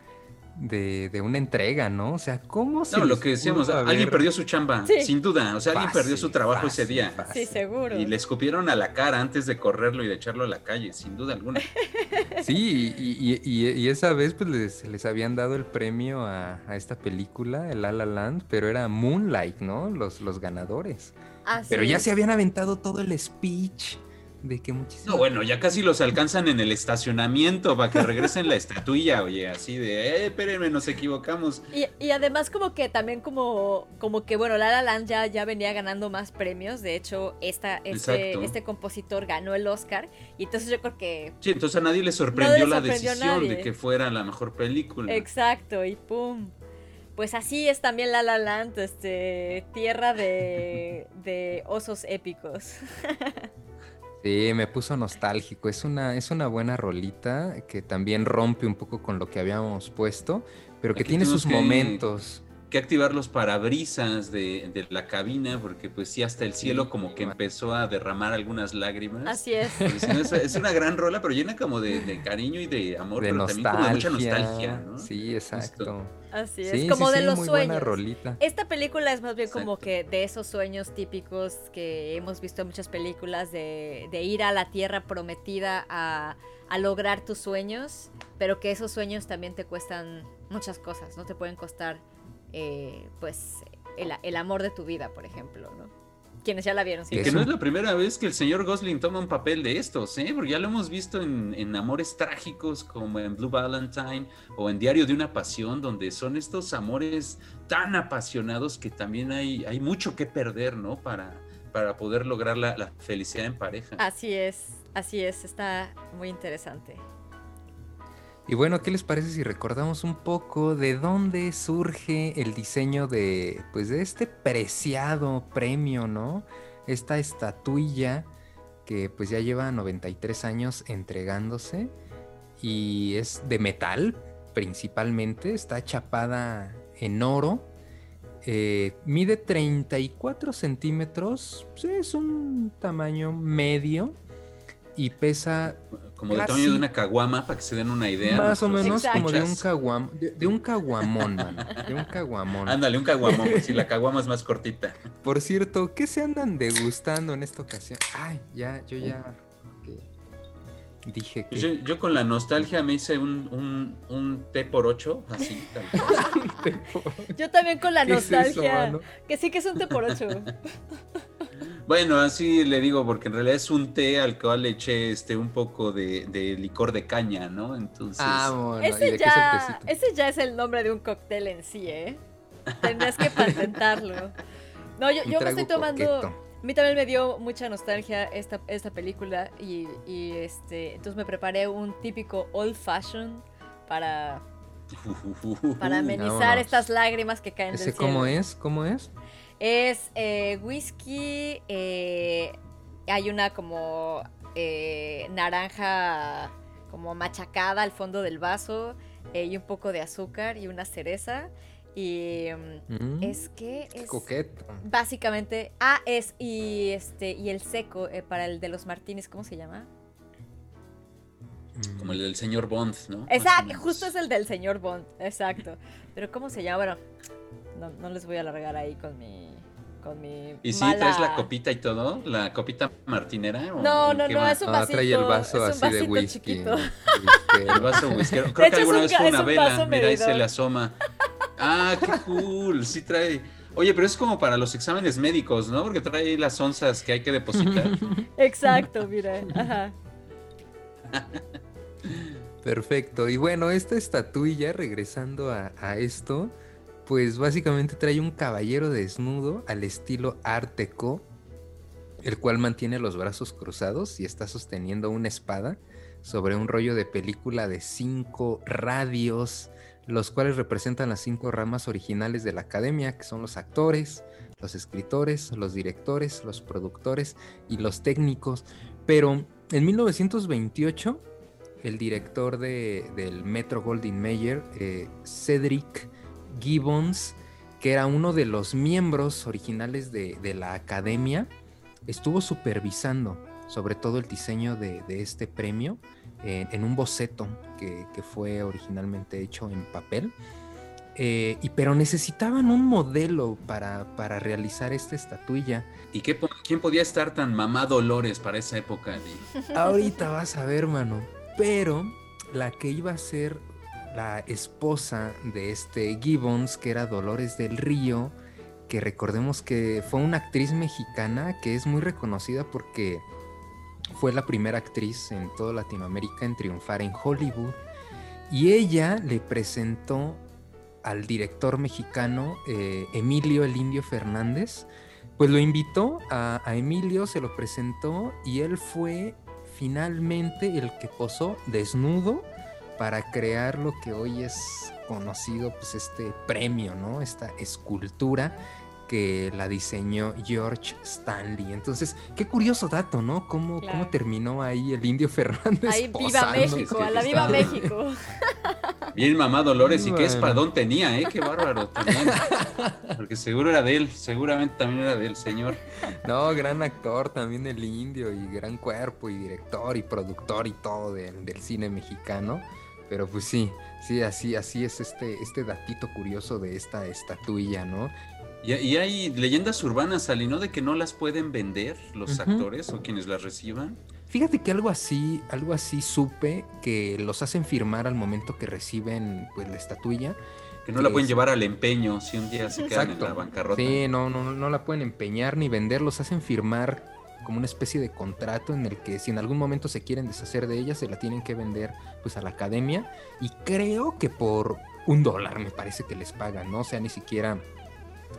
de, de una entrega, ¿no? O sea, ¿cómo se No, lo que decíamos, alguien perdió su chamba, Sí. sin duda, o sea, alguien perdió su Fácil, trabajo ese día. fácil. sí, seguro. Y le escupieron a la cara antes de correrlo y de echarlo a la calle, sin duda alguna. Sí, y, y- y- y esa vez pues les, les habían dado el premio a, a esta película, el La La Land, pero era Moonlight, ¿no? Los, los ganadores. Así Pero ya es. se habían aventado todo el speech de que muchísimo... No, bueno, ya casi los alcanzan en el estacionamiento para que regresen la estatuilla, oye, así de, eh, espérenme, nos equivocamos. Y, y además como que también como, como que bueno, La La Land ya, ya venía ganando más premios. De hecho, esta, este, este compositor ganó el Oscar. Y entonces yo creo que Sí, entonces a nadie le sorprendió le la sorprendió a decisión de que fuera la mejor película. Exacto, y pum. Pues así es también La La Land, este, tierra de, de osos épicos. Sí, me puso nostálgico. Es una, es una buena rolita que también rompe un poco con lo que habíamos puesto, pero que Aquí tiene sus que- momentos. Que activar los parabrisas de, de la cabina, porque pues sí, hasta el cielo como que empezó a derramar algunas lágrimas. Así es. Pues, es, es una gran rola, pero llena como de, de cariño y de amor, De pero también como de mucha nostalgia. nostalgia, ¿no? Sí, exacto. Así es, Sí, como sí, de sí, los muy buena sueños. rolita. Esta película es más bien como que de esos sueños típicos que hemos visto en muchas películas de, de ir a la tierra prometida a, a lograr tus sueños, pero que esos sueños también te cuestan muchas cosas, ¿no? Te pueden costar, eh, pues, el, el amor de tu vida, por ejemplo, ¿no? Quienes ya la vieron. sí. Y que no es la primera vez que el señor Gosling toma un papel de estos, ¿eh? Porque ya lo hemos visto en, en Amores Trágicos, como en Blue Valentine o en Diario de una Pasión, donde son estos amores tan apasionados que también hay, hay mucho que perder, ¿no? Para, para poder lograr la, la felicidad en pareja. Así es, así es, está muy interesante. Y bueno, ¿qué les parece si recordamos un poco de dónde surge el diseño de, pues, de este preciado premio, ¿no? Esta estatuilla que pues ya lleva 93 años entregándose y es de metal principalmente, está chapada en oro, eh, mide 34 centímetros, es un tamaño medio y pesa Como del casi- tamaño de una caguama, para que se den una idea. más o menos como de un caguam, de, de un caguamón, mano, de un caguamón. Ándale, un caguamón, si la caguama es más cortita. Por cierto, ¿qué se andan degustando en esta ocasión? Ay, ya, yo ya dije que Pues Yo, yo con la nostalgia me hice un, un, un té por ocho, así. tal. Yo también con la ¿Qué es eso, nostalgia, que sí que es un té por ocho. Bueno, así le digo, porque en realidad es un té al cual le eché este, un poco de, de licor de caña, ¿no? Entonces. Ah, ese, ya, ese ya es el nombre de un cóctel en sí, ¿eh? Tendrías que patentarlo. No, yo, me estoy tomando. coqueto. A mí también me dio mucha nostalgia esta, esta película y, y, este, entonces me preparé un típico old fashion para, para amenizar Vámonos. estas lágrimas que caen ¿Ese del cielo. cómo es? ¿Cómo es? Es eh, whisky, eh, hay una como eh, naranja como machacada al fondo del vaso eh, y un poco de azúcar y una cereza. Y mm, Mm, es que qué es coqueto. básicamente ah es y este y el seco eh, para el de los martinis cómo se llama Como el del señor Bond, ¿no? exacto justo es el del señor Bond exacto pero cómo se llama bueno no, no les voy a alargar ahí con mi con mi ¿Y sí mala- traes la copita y todo? ¿La copita martinera? o- No, no, no, va? es un Ah, trae el vaso es un así de vasito whisky. chiquito. El vaso whiskero. De Creo hecho, que es alguna un vez fue una un vela. Mira, ahí se le asoma. Ah, qué cool. Sí trae. Oye, pero es como para los exámenes médicos, ¿no? Porque trae las onzas que hay que depositar. Exacto, mira. Ajá. Perfecto. Y bueno, esta estatuilla, regresando a, a esto, pues básicamente trae un caballero desnudo al estilo Art Deco, el cual mantiene los brazos cruzados y está sosteniendo una espada sobre un rollo de película de cinco radios, los cuales representan las cinco ramas originales de la academia, que son los actores, los escritores, los directores, los productores y los técnicos. Pero en 1928 el director de- del Metro Goldwyn Mayer, eh, Cedric Gibbons, que era uno de los miembros originales de, de la academia, estuvo supervisando sobre todo el diseño de, de este premio eh, en un boceto que, que fue originalmente hecho en papel. Eh, y, pero necesitaban un modelo para, para realizar esta estatuilla. ¿Y qué, quién podía estar tan mamá Dolores para esa época? Ahorita vas a ver, mano. Pero la que iba a ser la esposa de este Gibbons, que era Dolores del Río, que recordemos que fue una actriz mexicana que es muy reconocida porque fue la primera actriz en toda Latinoamérica en triunfar en Hollywood. Y ella le presentó al director mexicano eh, Emilio el Indio Fernández, pues lo invitó a, a Emilio, se lo presentó y él fue finalmente el que posó desnudo para crear lo que hoy es conocido, pues este premio, ¿no? Esta escultura que la diseñó George Stanley. Entonces, qué curioso dato, ¿no? ¿Cómo, Claro. cómo terminó ahí el Indio Fernández? Ahí viva? México, a la viva México. Bien mamá Dolores, y qué espadón tenía, ¿eh? Qué bárbaro también. Porque seguro era de él, seguramente también era del señor. No, gran actor también el indio y gran cuerpo y director y productor y todo del, del cine mexicano. Pero pues sí, sí, así, así es este, este datito curioso de esta estatuilla, ¿no? Y, y hay leyendas urbanas, Ali, ¿no? De que no las pueden vender los actores o quienes las reciban. Fíjate que algo así, algo así supe que los hacen firmar al momento que reciben pues la estatuilla. Que no la pueden es- llevar al empeño si un día se quedan en la bancarrota. Sí, no, no, no la pueden empeñar ni vender, los hacen firmar como una especie de contrato en el que si en algún momento se quieren deshacer de ella, se la tienen que vender pues a la academia. Y creo que por un dólar me parece que les pagan, ¿no? O sea, ni siquiera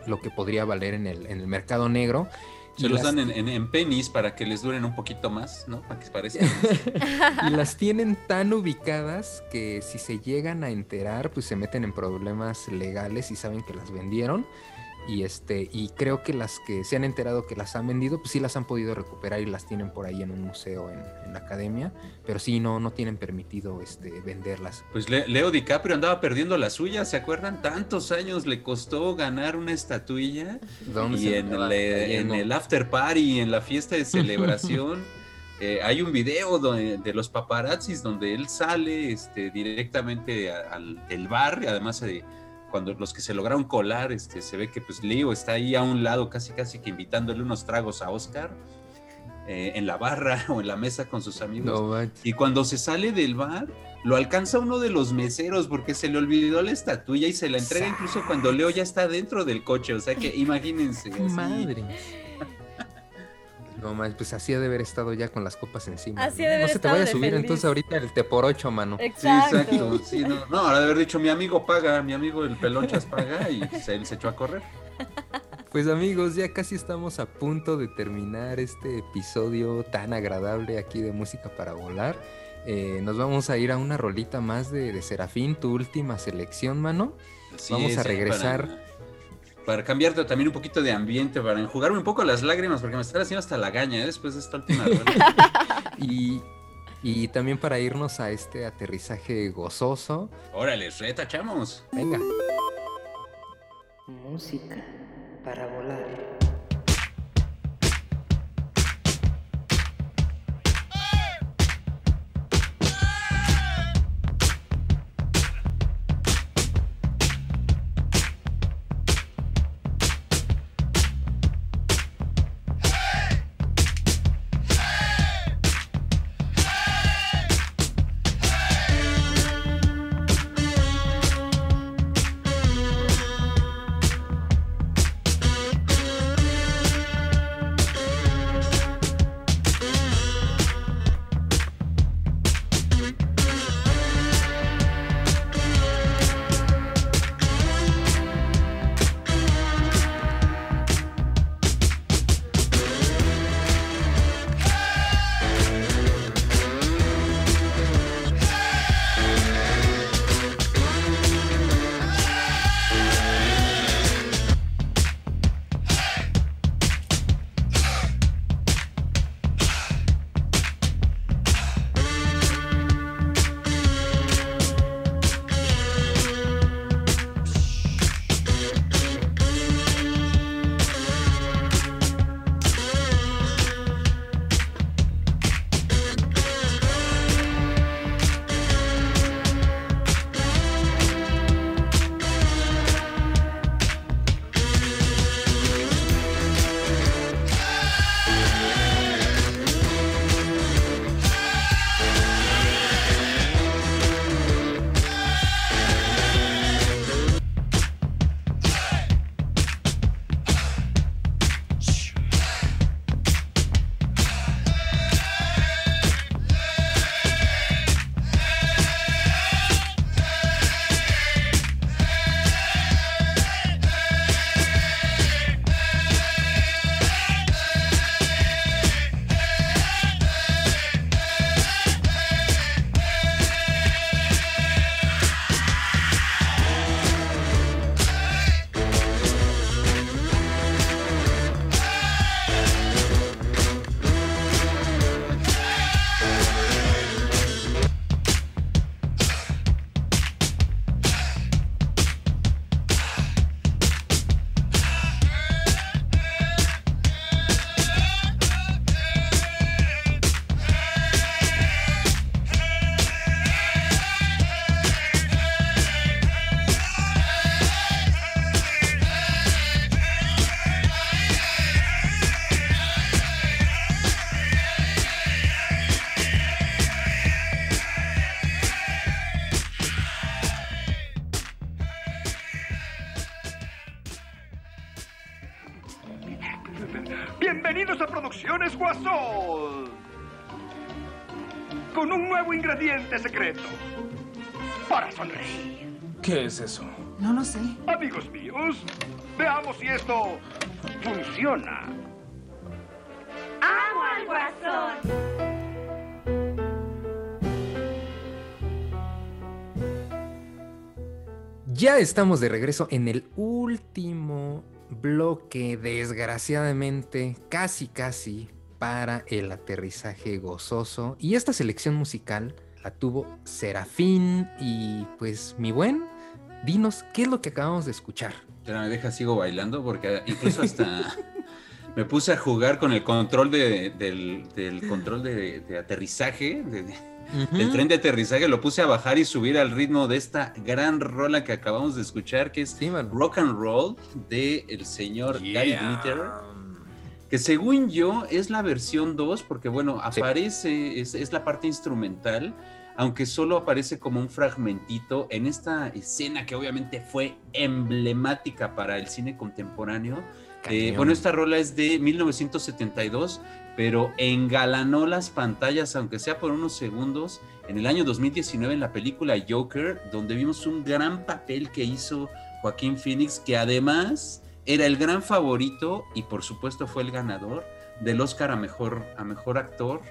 lo que podría valer en el, en el mercado negro. Se los dan en, en, en pennies para que les duren un poquito más, ¿no? Para que parezcan. y las tienen tan ubicadas que si se llegan a enterar, pues se meten en problemas legales y saben que las vendieron. Y este, y creo que las que se han enterado que las han vendido, pues sí las han podido recuperar y las tienen por ahí en un museo en, en la academia. Pero sí, no, no tienen permitido este, venderlas. Pues Le- Leo DiCaprio andaba perdiendo la suya, ¿se acuerdan? Tantos años le costó ganar una estatuilla. ¿Dónde Y se en el, eh, en el after party, en la fiesta de celebración, eh, hay un video donde- de los paparazzis donde él sale este, directamente a- al del bar, además de cuando los que se lograron colar, este, se ve que pues Leo está ahí a un lado, casi casi que invitándole unos tragos a Oscar. eh, en la barra o en la mesa con sus amigos. No. Y cuando se sale del bar, lo alcanza uno de los meseros porque se le olvidó la estatuilla y se la entrega incluso cuando Leo ya está dentro del coche. O sea que imagínense. así. No más, pues así ha de haber estado ya con las copas encima. Así ¿no? ha de haber No se te vaya a subir feliz. entonces ahorita el te por ocho, mano. Sí, Exacto. exacto. Sí, no, no, ahora de haber dicho mi amigo paga, mi amigo el pelonchas paga y pues, él se echó a correr. Pues amigos, ya casi estamos a punto de terminar este episodio tan agradable aquí de Música para Volar. Eh, nos vamos a ir a una rolita más de, de Serafín, tu última selección, mano. Así vamos a regresar. Para, cambiarte también un poquito de ambiente, para enjugarme un poco las lágrimas, porque me están haciendo hasta la gaña ¿eh? después de esta última. Y, y también para irnos a este aterrizaje gozoso. Órale, retachamos. Venga. Música para volar. Es eso? No lo sé. Amigos míos, veamos si esto funciona. ¡Amo al guasón! Ya estamos de regreso en el último bloque, desgraciadamente, casi casi para el aterrizaje gozoso. Y esta selección musical la tuvo Serafín y pues mi buen, dinos, ¿qué es lo que acabamos de escuchar? Pero me deja, sigo bailando porque incluso hasta me puse a jugar con el control de, del, del control de, de aterrizaje, de, de- del tren de aterrizaje, lo puse a bajar y subir al ritmo de esta gran rola que acabamos de escuchar, que es Rock and Roll de el señor Gary Glitter. Que según yo es la versión 2, porque bueno, aparece, es, es la parte instrumental, aunque solo aparece como un fragmentito en esta escena que obviamente fue emblemática para el cine contemporáneo. Eh, bueno, esta rola es de 1972, pero engalanó las pantallas, aunque sea por unos segundos, en el año 2019 en la película Joker, donde vimos un gran papel que hizo Joaquín Phoenix, que además era el gran favorito y por supuesto fue el ganador del Oscar a mejor, a mejor actor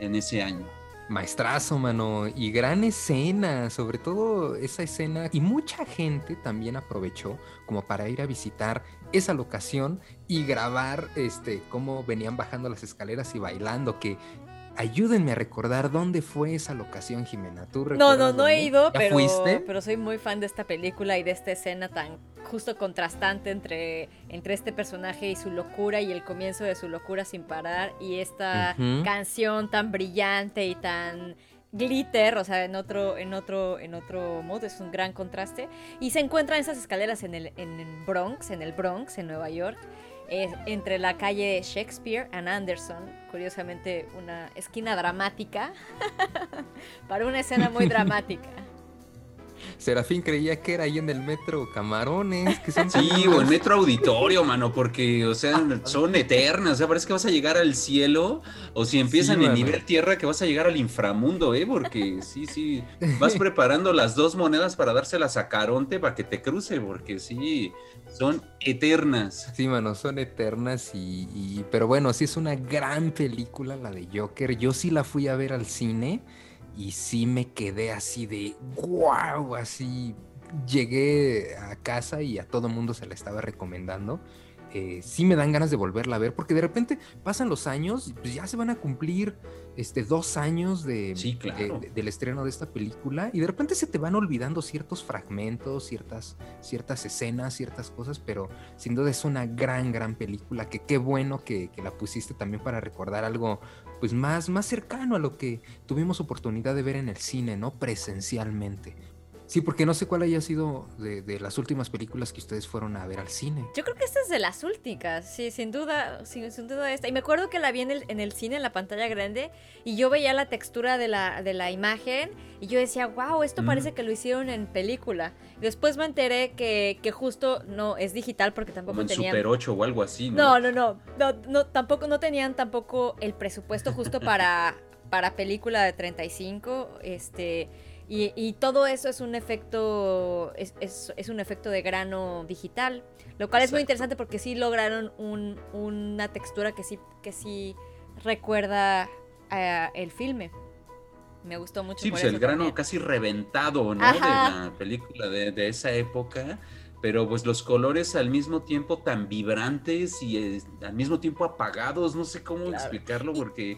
en ese año. Maestrazo, mano, y gran escena, sobre todo esa escena, y mucha gente también aprovechó como para ir a visitar esa locación y grabar este cómo venían bajando las escaleras y bailando, que ayúdenme a recordar dónde fue esa locación, Jimena. ¿Tú No, no, no he ido, ¿Ya pero, fuiste? pero soy muy fan de esta película y de esta escena tan justo contrastante entre, entre este personaje y su locura y el comienzo de su locura sin parar y esta canción tan brillante y tan glitter, o sea, en otro, en otro, en otro modo, es un gran contraste. Y se encuentran esas escaleras en el, en el Bronx, en el Bronx, en Nueva York, entre la calle Shakespeare and Anderson, curiosamente una esquina dramática, para una escena muy dramática. Serafín creía que era ahí en el metro Camarones, que son Sí, o el metro auditorio, mano, porque, o sea, son eternas. O sea, parece que vas a llegar al cielo, o si empiezan Sí, en mano. nivel tierra, que vas a llegar al inframundo, ¿eh? Porque sí, sí, vas preparando las dos monedas para dárselas a Caronte para que te cruce, porque sí, son eternas. Sí, mano, son eternas y, y- Pero bueno, sí es una gran película la de Joker. Yo sí la fui a ver al cine y sí me quedé así de wow, así llegué a casa y a todo mundo se la estaba recomendando. Eh, sí me dan ganas de volverla a ver porque de repente pasan los años, pues ya se van a cumplir este, dos años de, Sí, claro. de- del estreno de esta película y de repente se te van olvidando ciertos fragmentos, ciertas, ciertas escenas, ciertas cosas, pero sin duda es una gran, gran película que qué bueno que, que la pusiste también para recordar algo pues más, más cercano a lo que tuvimos oportunidad de ver en el cine, ¿no? Presencialmente. Sí, porque no sé cuál haya sido de, de las últimas películas que ustedes fueron a ver al cine. Yo creo que esta es de las últimas, sí, sin duda, sin, sin duda esta. Y me acuerdo que la vi en el, en el cine, en la pantalla grande, y yo veía la textura de la, de la imagen, y yo decía, wow, esto Mm. parece que lo hicieron en película. Y después me enteré que, que justo no es digital porque tampoco Como en tenían... Super 8 o algo así, ¿no? No, no, no, no, no, tampoco, no tenían tampoco el presupuesto justo para, para película de 35, este, y, y todo eso es un efecto, es, es- es un efecto de grano digital, lo cual es muy interesante porque sí lograron un- una textura que sí, que sí recuerda a el filme. Me gustó mucho. Sí, por pues el grano también. casi reventado, ¿no? Ajá. De la película de, de esa época. Pero pues los colores al mismo tiempo tan vibrantes y eh, al mismo tiempo apagados, no sé cómo explicarlo porque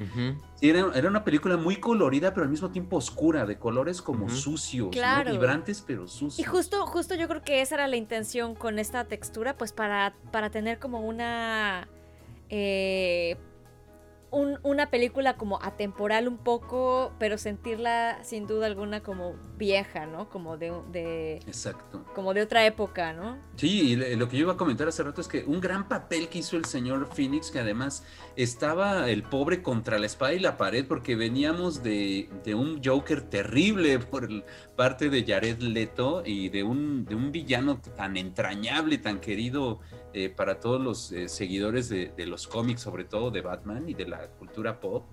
sí, era, era una película muy colorida pero al mismo tiempo oscura, de colores como sucios, vibrantes pero sucios. Y justo, justo yo creo que esa era la intención con esta textura, pues para, para tener como una. eh, un- una película como atemporal un poco, pero sentirla sin duda alguna como vieja, ¿no? Como de, un- de Exacto. como de otra época, ¿no? Sí, y lo que yo iba a comentar hace rato es que un gran papel que hizo el señor Phoenix, que además estaba el pobre contra la espada y la pared, porque veníamos de, de un Joker terrible por el- parte de Jared Leto y de un, de un villano tan entrañable, tan querido eh, para todos los eh, seguidores de, de, los cómics, sobre todo de Batman y de la cultura pop,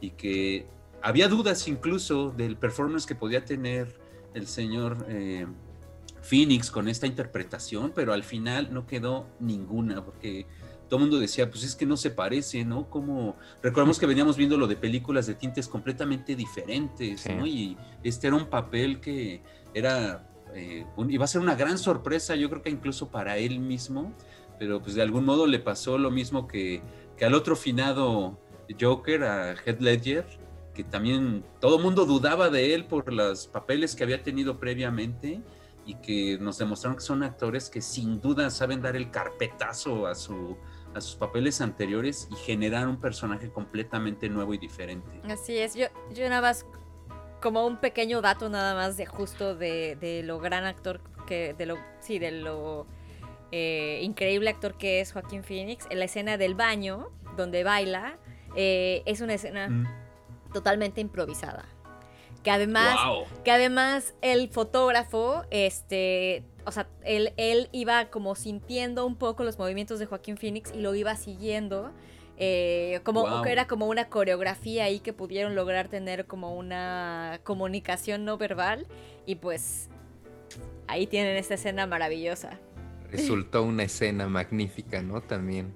y que había dudas incluso del performance que podía tener el señor eh, Phoenix con esta interpretación, pero al final no quedó ninguna, porque todo el mundo decía, pues es que no se parece, ¿no? Como recordemos que veníamos viendo lo de películas de tintes completamente diferentes, ¿no? Y este era un papel que era, eh, un, iba a ser una gran sorpresa, yo creo que incluso para él mismo, pero pues de algún modo le pasó lo mismo que, que al otro finado Joker, a Heath Ledger, que también todo mundo dudaba de él por los papeles que había tenido previamente y que nos demostraron que son actores que sin duda saben dar el carpetazo a, su, a sus papeles anteriores y generar un personaje completamente nuevo y diferente. Así es, yo, yo nada más, como un pequeño dato nada más de justo de, de lo gran actor que, de lo, sí, de lo eh, increíble actor que es Joaquín Phoenix, en la escena del baño, donde baila, eh, es una escena mm. totalmente improvisada que además, que además el fotógrafo, este, o sea, él, él iba como sintiendo un poco los movimientos de Joaquín Phoenix y lo iba siguiendo. Eh, como que era como una coreografía ahí que pudieron lograr tener como una comunicación no verbal y pues ahí tienen esta escena maravillosa. Resultó una escena magnífica, ¿no? También.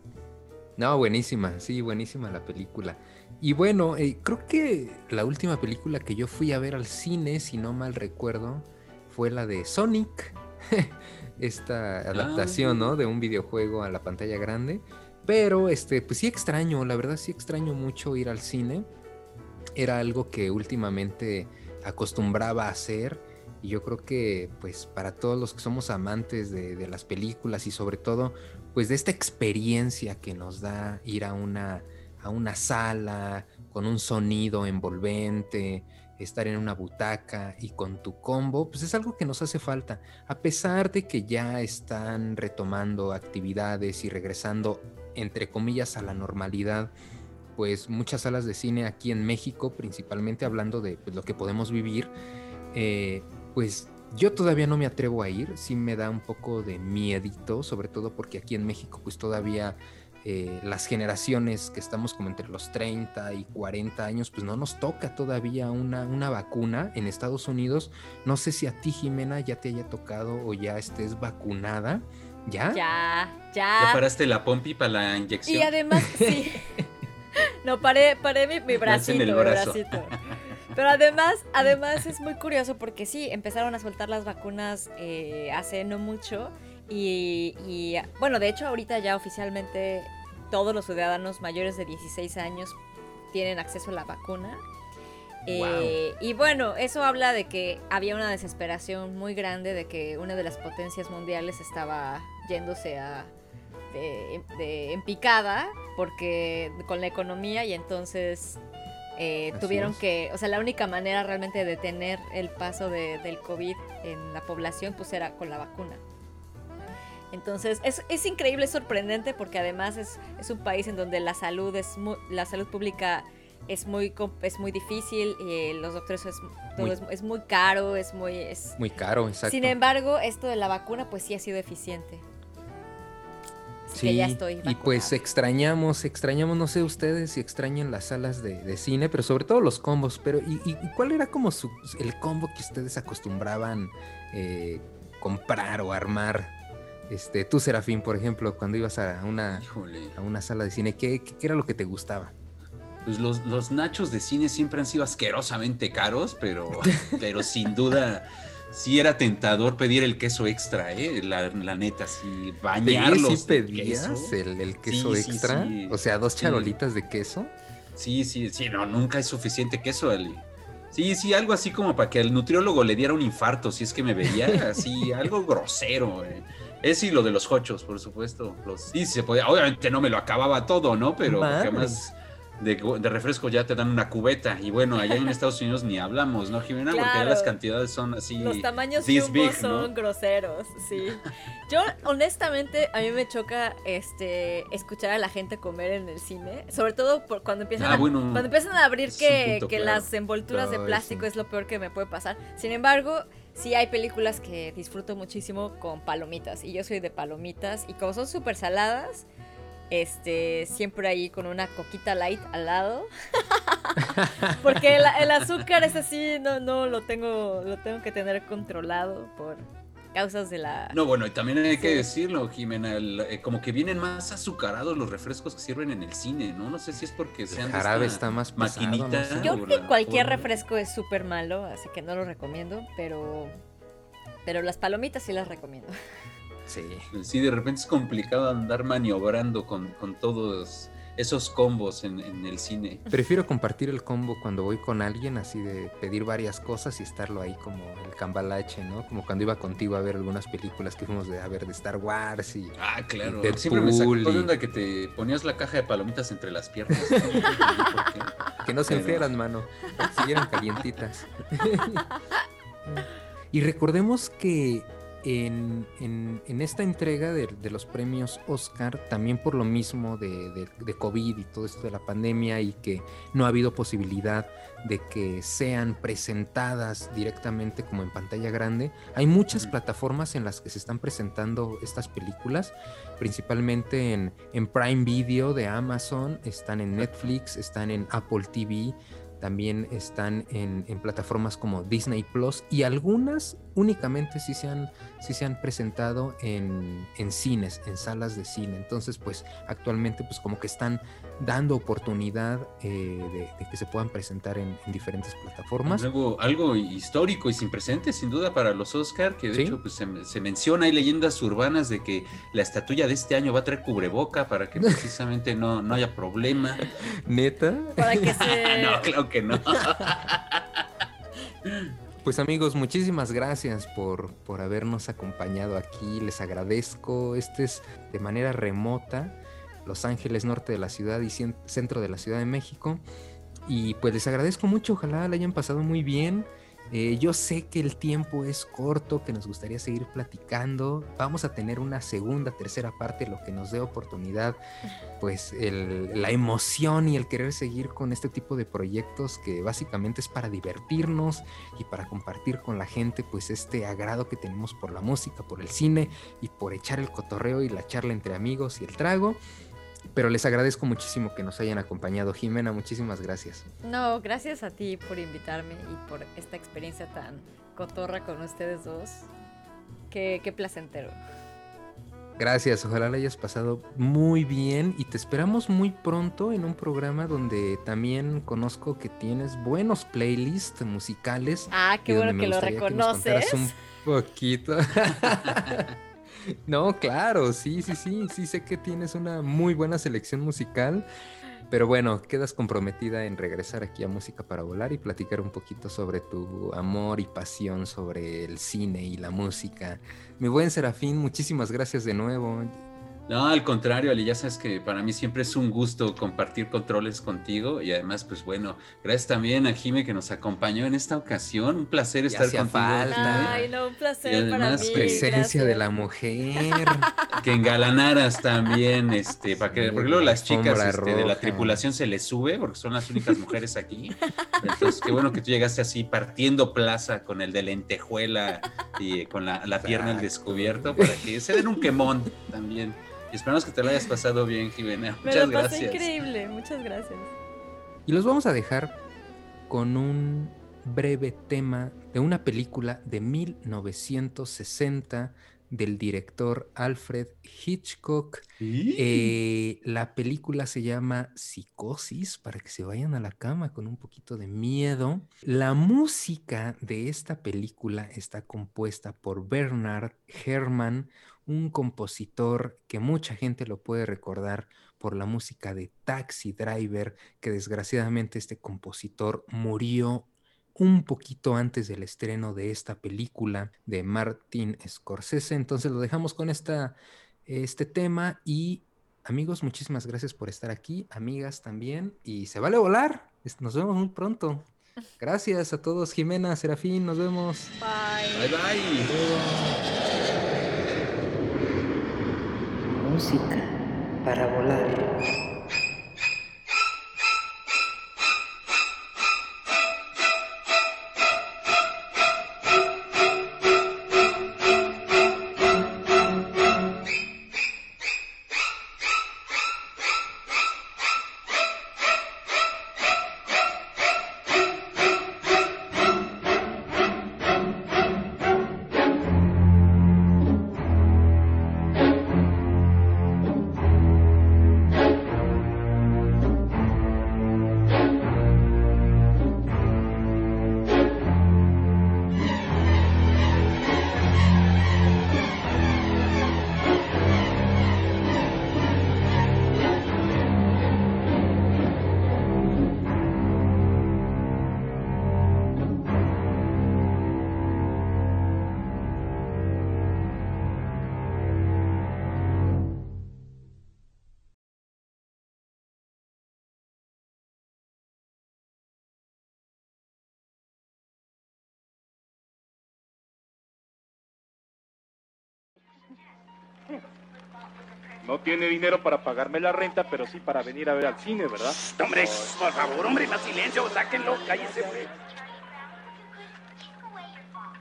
No, buenísima, sí, buenísima la película. Y bueno, eh, creo que la última película que yo fui a ver al cine, si no mal recuerdo, fue la de Sonic. Esta adaptación, ¿no? De un videojuego a la pantalla grande. Pero, este, pues sí extraño, la verdad sí extraño mucho ir al cine. Era algo que últimamente acostumbraba a hacer. Y yo creo que, pues, para todos los que somos amantes de, las películas y sobre todo, pues, de esta experiencia que nos da ir a una a una sala con un sonido envolvente, estar en una butaca y con tu combo, pues es algo que nos hace falta. A pesar de que ya están retomando actividades y regresando, entre comillas, a la normalidad, pues muchas salas de cine aquí en México, principalmente hablando de pues, lo que podemos vivir, eh, pues yo todavía no me atrevo a ir, sí me da un poco de miedito, sobre todo porque aquí en México pues todavía eh, las generaciones que estamos como entre los 30 y 40 años, pues no nos toca todavía una, una vacuna en Estados Unidos. No sé si a ti, Jimena, ya te haya tocado o ya estés vacunada. ¿Ya? Ya, ya. ¿Ya paraste la pompi para la inyección? Y además, sí. no, paré, paré mi, mi bracito, mi bracito. Pero además, además es muy curioso porque sí, empezaron a soltar las vacunas eh, hace no mucho y, bueno, de hecho ahorita ya oficialmente todos los ciudadanos mayores de 16 años tienen acceso a la vacuna. Eh, y bueno, eso habla de que había una desesperación muy grande de que una de las potencias mundiales estaba yéndose a de, en picada porque con la economía y entonces eh, tuvieron que, o sea, la única manera realmente de detener el paso del COVID en la población pues era con la vacuna. Entonces es, es increíble, es sorprendente porque además es, es, un país en donde la salud es la salud pública es muy es muy difícil y los doctores es todo muy, es, muy caro, es muy es muy caro, exacto. Sin embargo, esto de la vacuna pues sí ha sido eficiente. Sí, ya estoy y pues extrañamos, extrañamos, no sé ustedes si extrañan las salas de, de cine, pero sobre todo los combos. Pero ¿y, y cuál era como su, el combo que ustedes acostumbraban eh, comprar o armar este, tú, Serafín, por ejemplo, cuando ibas a una, a una sala de cine, ¿qué, ¿qué, era lo que te gustaba? Pues los, los, nachos de cine siempre han sido asquerosamente caros, pero, pero sin duda sí era tentador pedir el queso extra, ¿eh? La, la neta, sí, bañarlos. ¿Sí pedías el, el, queso extra? O sea, dos charolitas de queso. Sí, sí, sí, no, nunca es suficiente queso, Ali. Sí, sí, algo así como para que al nutriólogo le diera un infarto, si es que me veía así, algo grosero. Eh. Es y lo de los hochos, por supuesto. Los, sí, se podía. Obviamente no me lo acababa todo, ¿no? Pero además de, refresco ya te dan una cubeta. Y bueno, allá en Estados Unidos ni hablamos, ¿no, Jimena? Porque ya las cantidades son así. Los tamaños son groseros, sí. Yo, honestamente, a mí me choca este escuchar a la gente comer en el cine. Sobre todo por cuando empiezan, ah, a, cuando empiezan a abrir que, que las envolturas de plástico es lo peor que me puede pasar. Sin embargo sí hay películas que disfruto muchísimo con palomitas. Y yo soy de palomitas. Y como son súper saladas, este, siempre ahí con una coquita light al lado. Porque el, el, azúcar es así, no, no, lo tengo, lo tengo que tener controlado por causas de la... No, bueno, y también hay que decirlo, Jimena, el, eh, como que vienen más azucarados los refrescos que sirven en el cine, ¿no? No sé si es porque sean el jarabe está más pesado, maquinita. no sé. Yo creo que cualquier refresco es súper malo, así que no lo recomiendo, pero... Pero las palomitas sí las recomiendo. Sí. Sí, de repente es complicado andar maniobrando con, con todos esos combos en, en, el cine. Prefiero compartir el combo cuando voy con alguien, así de pedir varias cosas y estarlo ahí como el cambalache, ¿no? Como cuando iba contigo a ver algunas películas que fuimos de, a ver de Star Wars y. Ah, claro. y Siempre me sacó y... de onda que te ponías la caja de palomitas entre las piernas. que no se Pero- enfriaran, mano, que siguieran calientitas. y recordemos que en, en- en esta entrega de, de los premios Oscar, también por lo mismo de, de- de COVID y todo esto de la pandemia y que no ha habido posibilidad de que sean presentadas directamente como en pantalla grande, hay muchas plataformas en las que se están presentando estas películas, principalmente en, en Prime Video de Amazon, están en Netflix, están en Apple TV, también están en, en plataformas como Disney Plus y algunas únicamente sí se han, sí se han presentado en, en cines, en salas de cine. Entonces, pues actualmente pues como que están dando oportunidad eh, de, de que se puedan presentar en, en diferentes plataformas. Algo, algo histórico y sin precedentes, sin duda, para los Oscar, que de Sí. hecho pues, se, se menciona, hay leyendas urbanas de que la estatuilla de este año va a traer cubreboca para que precisamente no, no haya problema. ¿Neta? Para que se... no, claro que no. Pues amigos, muchísimas gracias por, por habernos acompañado aquí. Les agradezco. Este es de manera remota, Los Ángeles, norte de la ciudad y centro de la Ciudad de México. Y pues les agradezco mucho. Ojalá la hayan pasado muy bien. Eh, yo sé que el tiempo es corto, que nos gustaría seguir platicando. Vamos a tener una segunda, tercera parte, lo que nos dé oportunidad, pues la emoción y el querer seguir con este tipo de proyectos que básicamente es para divertirnos y para compartir con la gente, pues este agrado que tenemos por la música, por el cine y por echar el cotorreo y la charla entre amigos y el trago. Pero les agradezco muchísimo que nos hayan acompañado, Jimena. Muchísimas gracias. No, gracias a ti por invitarme y por esta experiencia tan cotorra con ustedes dos. Qué, qué placentero. Gracias, ojalá la hayas pasado muy bien y te esperamos muy pronto en un programa donde también conozco que tienes buenos playlists musicales. Ah, qué bueno que lo que nos reconoces. un poquito. no, claro, sí, sí, sí, sí sé que tienes una muy buena selección musical. Pero bueno, quedas comprometida en regresar aquí a Música para Volar y platicar un poquito sobre tu amor y pasión sobre el cine y la música. Mi buen Serafín, muchísimas gracias de nuevo. No, al contrario, Ali, ya sabes que para mí siempre es un gusto compartir controles contigo y además, pues bueno, gracias también a Jime que nos acompañó en esta ocasión. Un placer estar contigo. falta. Ay, no, un Y placer para además, mí. Presencia de la mujer. Que engalanaras también, este, para que, porque luego las chicas este, de la tripulación se les sube, porque son las únicas mujeres aquí. Entonces, qué bueno que tú llegaste así partiendo plaza con el de lentejuela y con la, la pierna al descubierto, para que se den un quemón también. Y esperamos que te lo hayas pasado bien, Jimena. Me Muchas lo pasé gracias. increíble, muchas gracias. Y los vamos a dejar con un breve tema de una película de 1960 del director Alfred Hitchcock. Eh, la película se llama Psicosis, para que se vayan a la cama con un poquito de miedo. La música de esta película está compuesta por Bernard Herrmann, un compositor que mucha gente lo puede recordar por la música de Taxi Driver, que desgraciadamente este compositor murió un poquito antes del estreno de esta película de Martin Scorsese. Entonces lo dejamos con esta, este tema y amigos, muchísimas gracias por estar aquí, amigas también, y se vale volar. Nos vemos muy pronto. Gracias a todos, Jimena, Serafín, nos vemos. Bye. Bye bye. Música para volar. Tiene dinero para pagarme la renta, pero sí para venir a ver al cine, ¿verdad? Hombre, por favor, hombre, más silencio, sáquenlo, cállese, güey.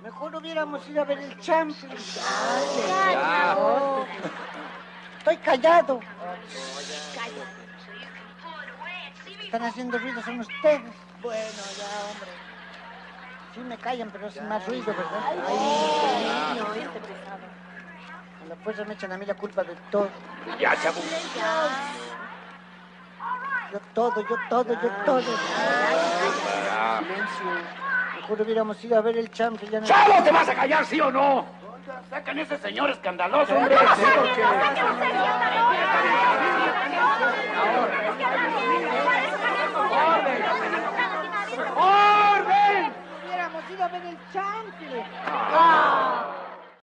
Mejor hubiéramos ido a ver el Champions. Ya. Estoy callado. Están haciendo ruido, son ustedes. Bueno, ya, hombre. Sí me callan, pero hacen más ruido, ¿verdad? Ay, oíste, pesado. A la fuerza me echan a mí la culpa de todo. Ya, chavo. Yo todo, yo todo, yo todo. Mejor hubiéramos ido a ver el Champions. Ya no... ¡Chavo, te vas a callar, sí o no! Sacan ese señor escandaloso, hombre. Sí, porque... ¡Orden! Hubiéramos ido a ver el Champions. Ah.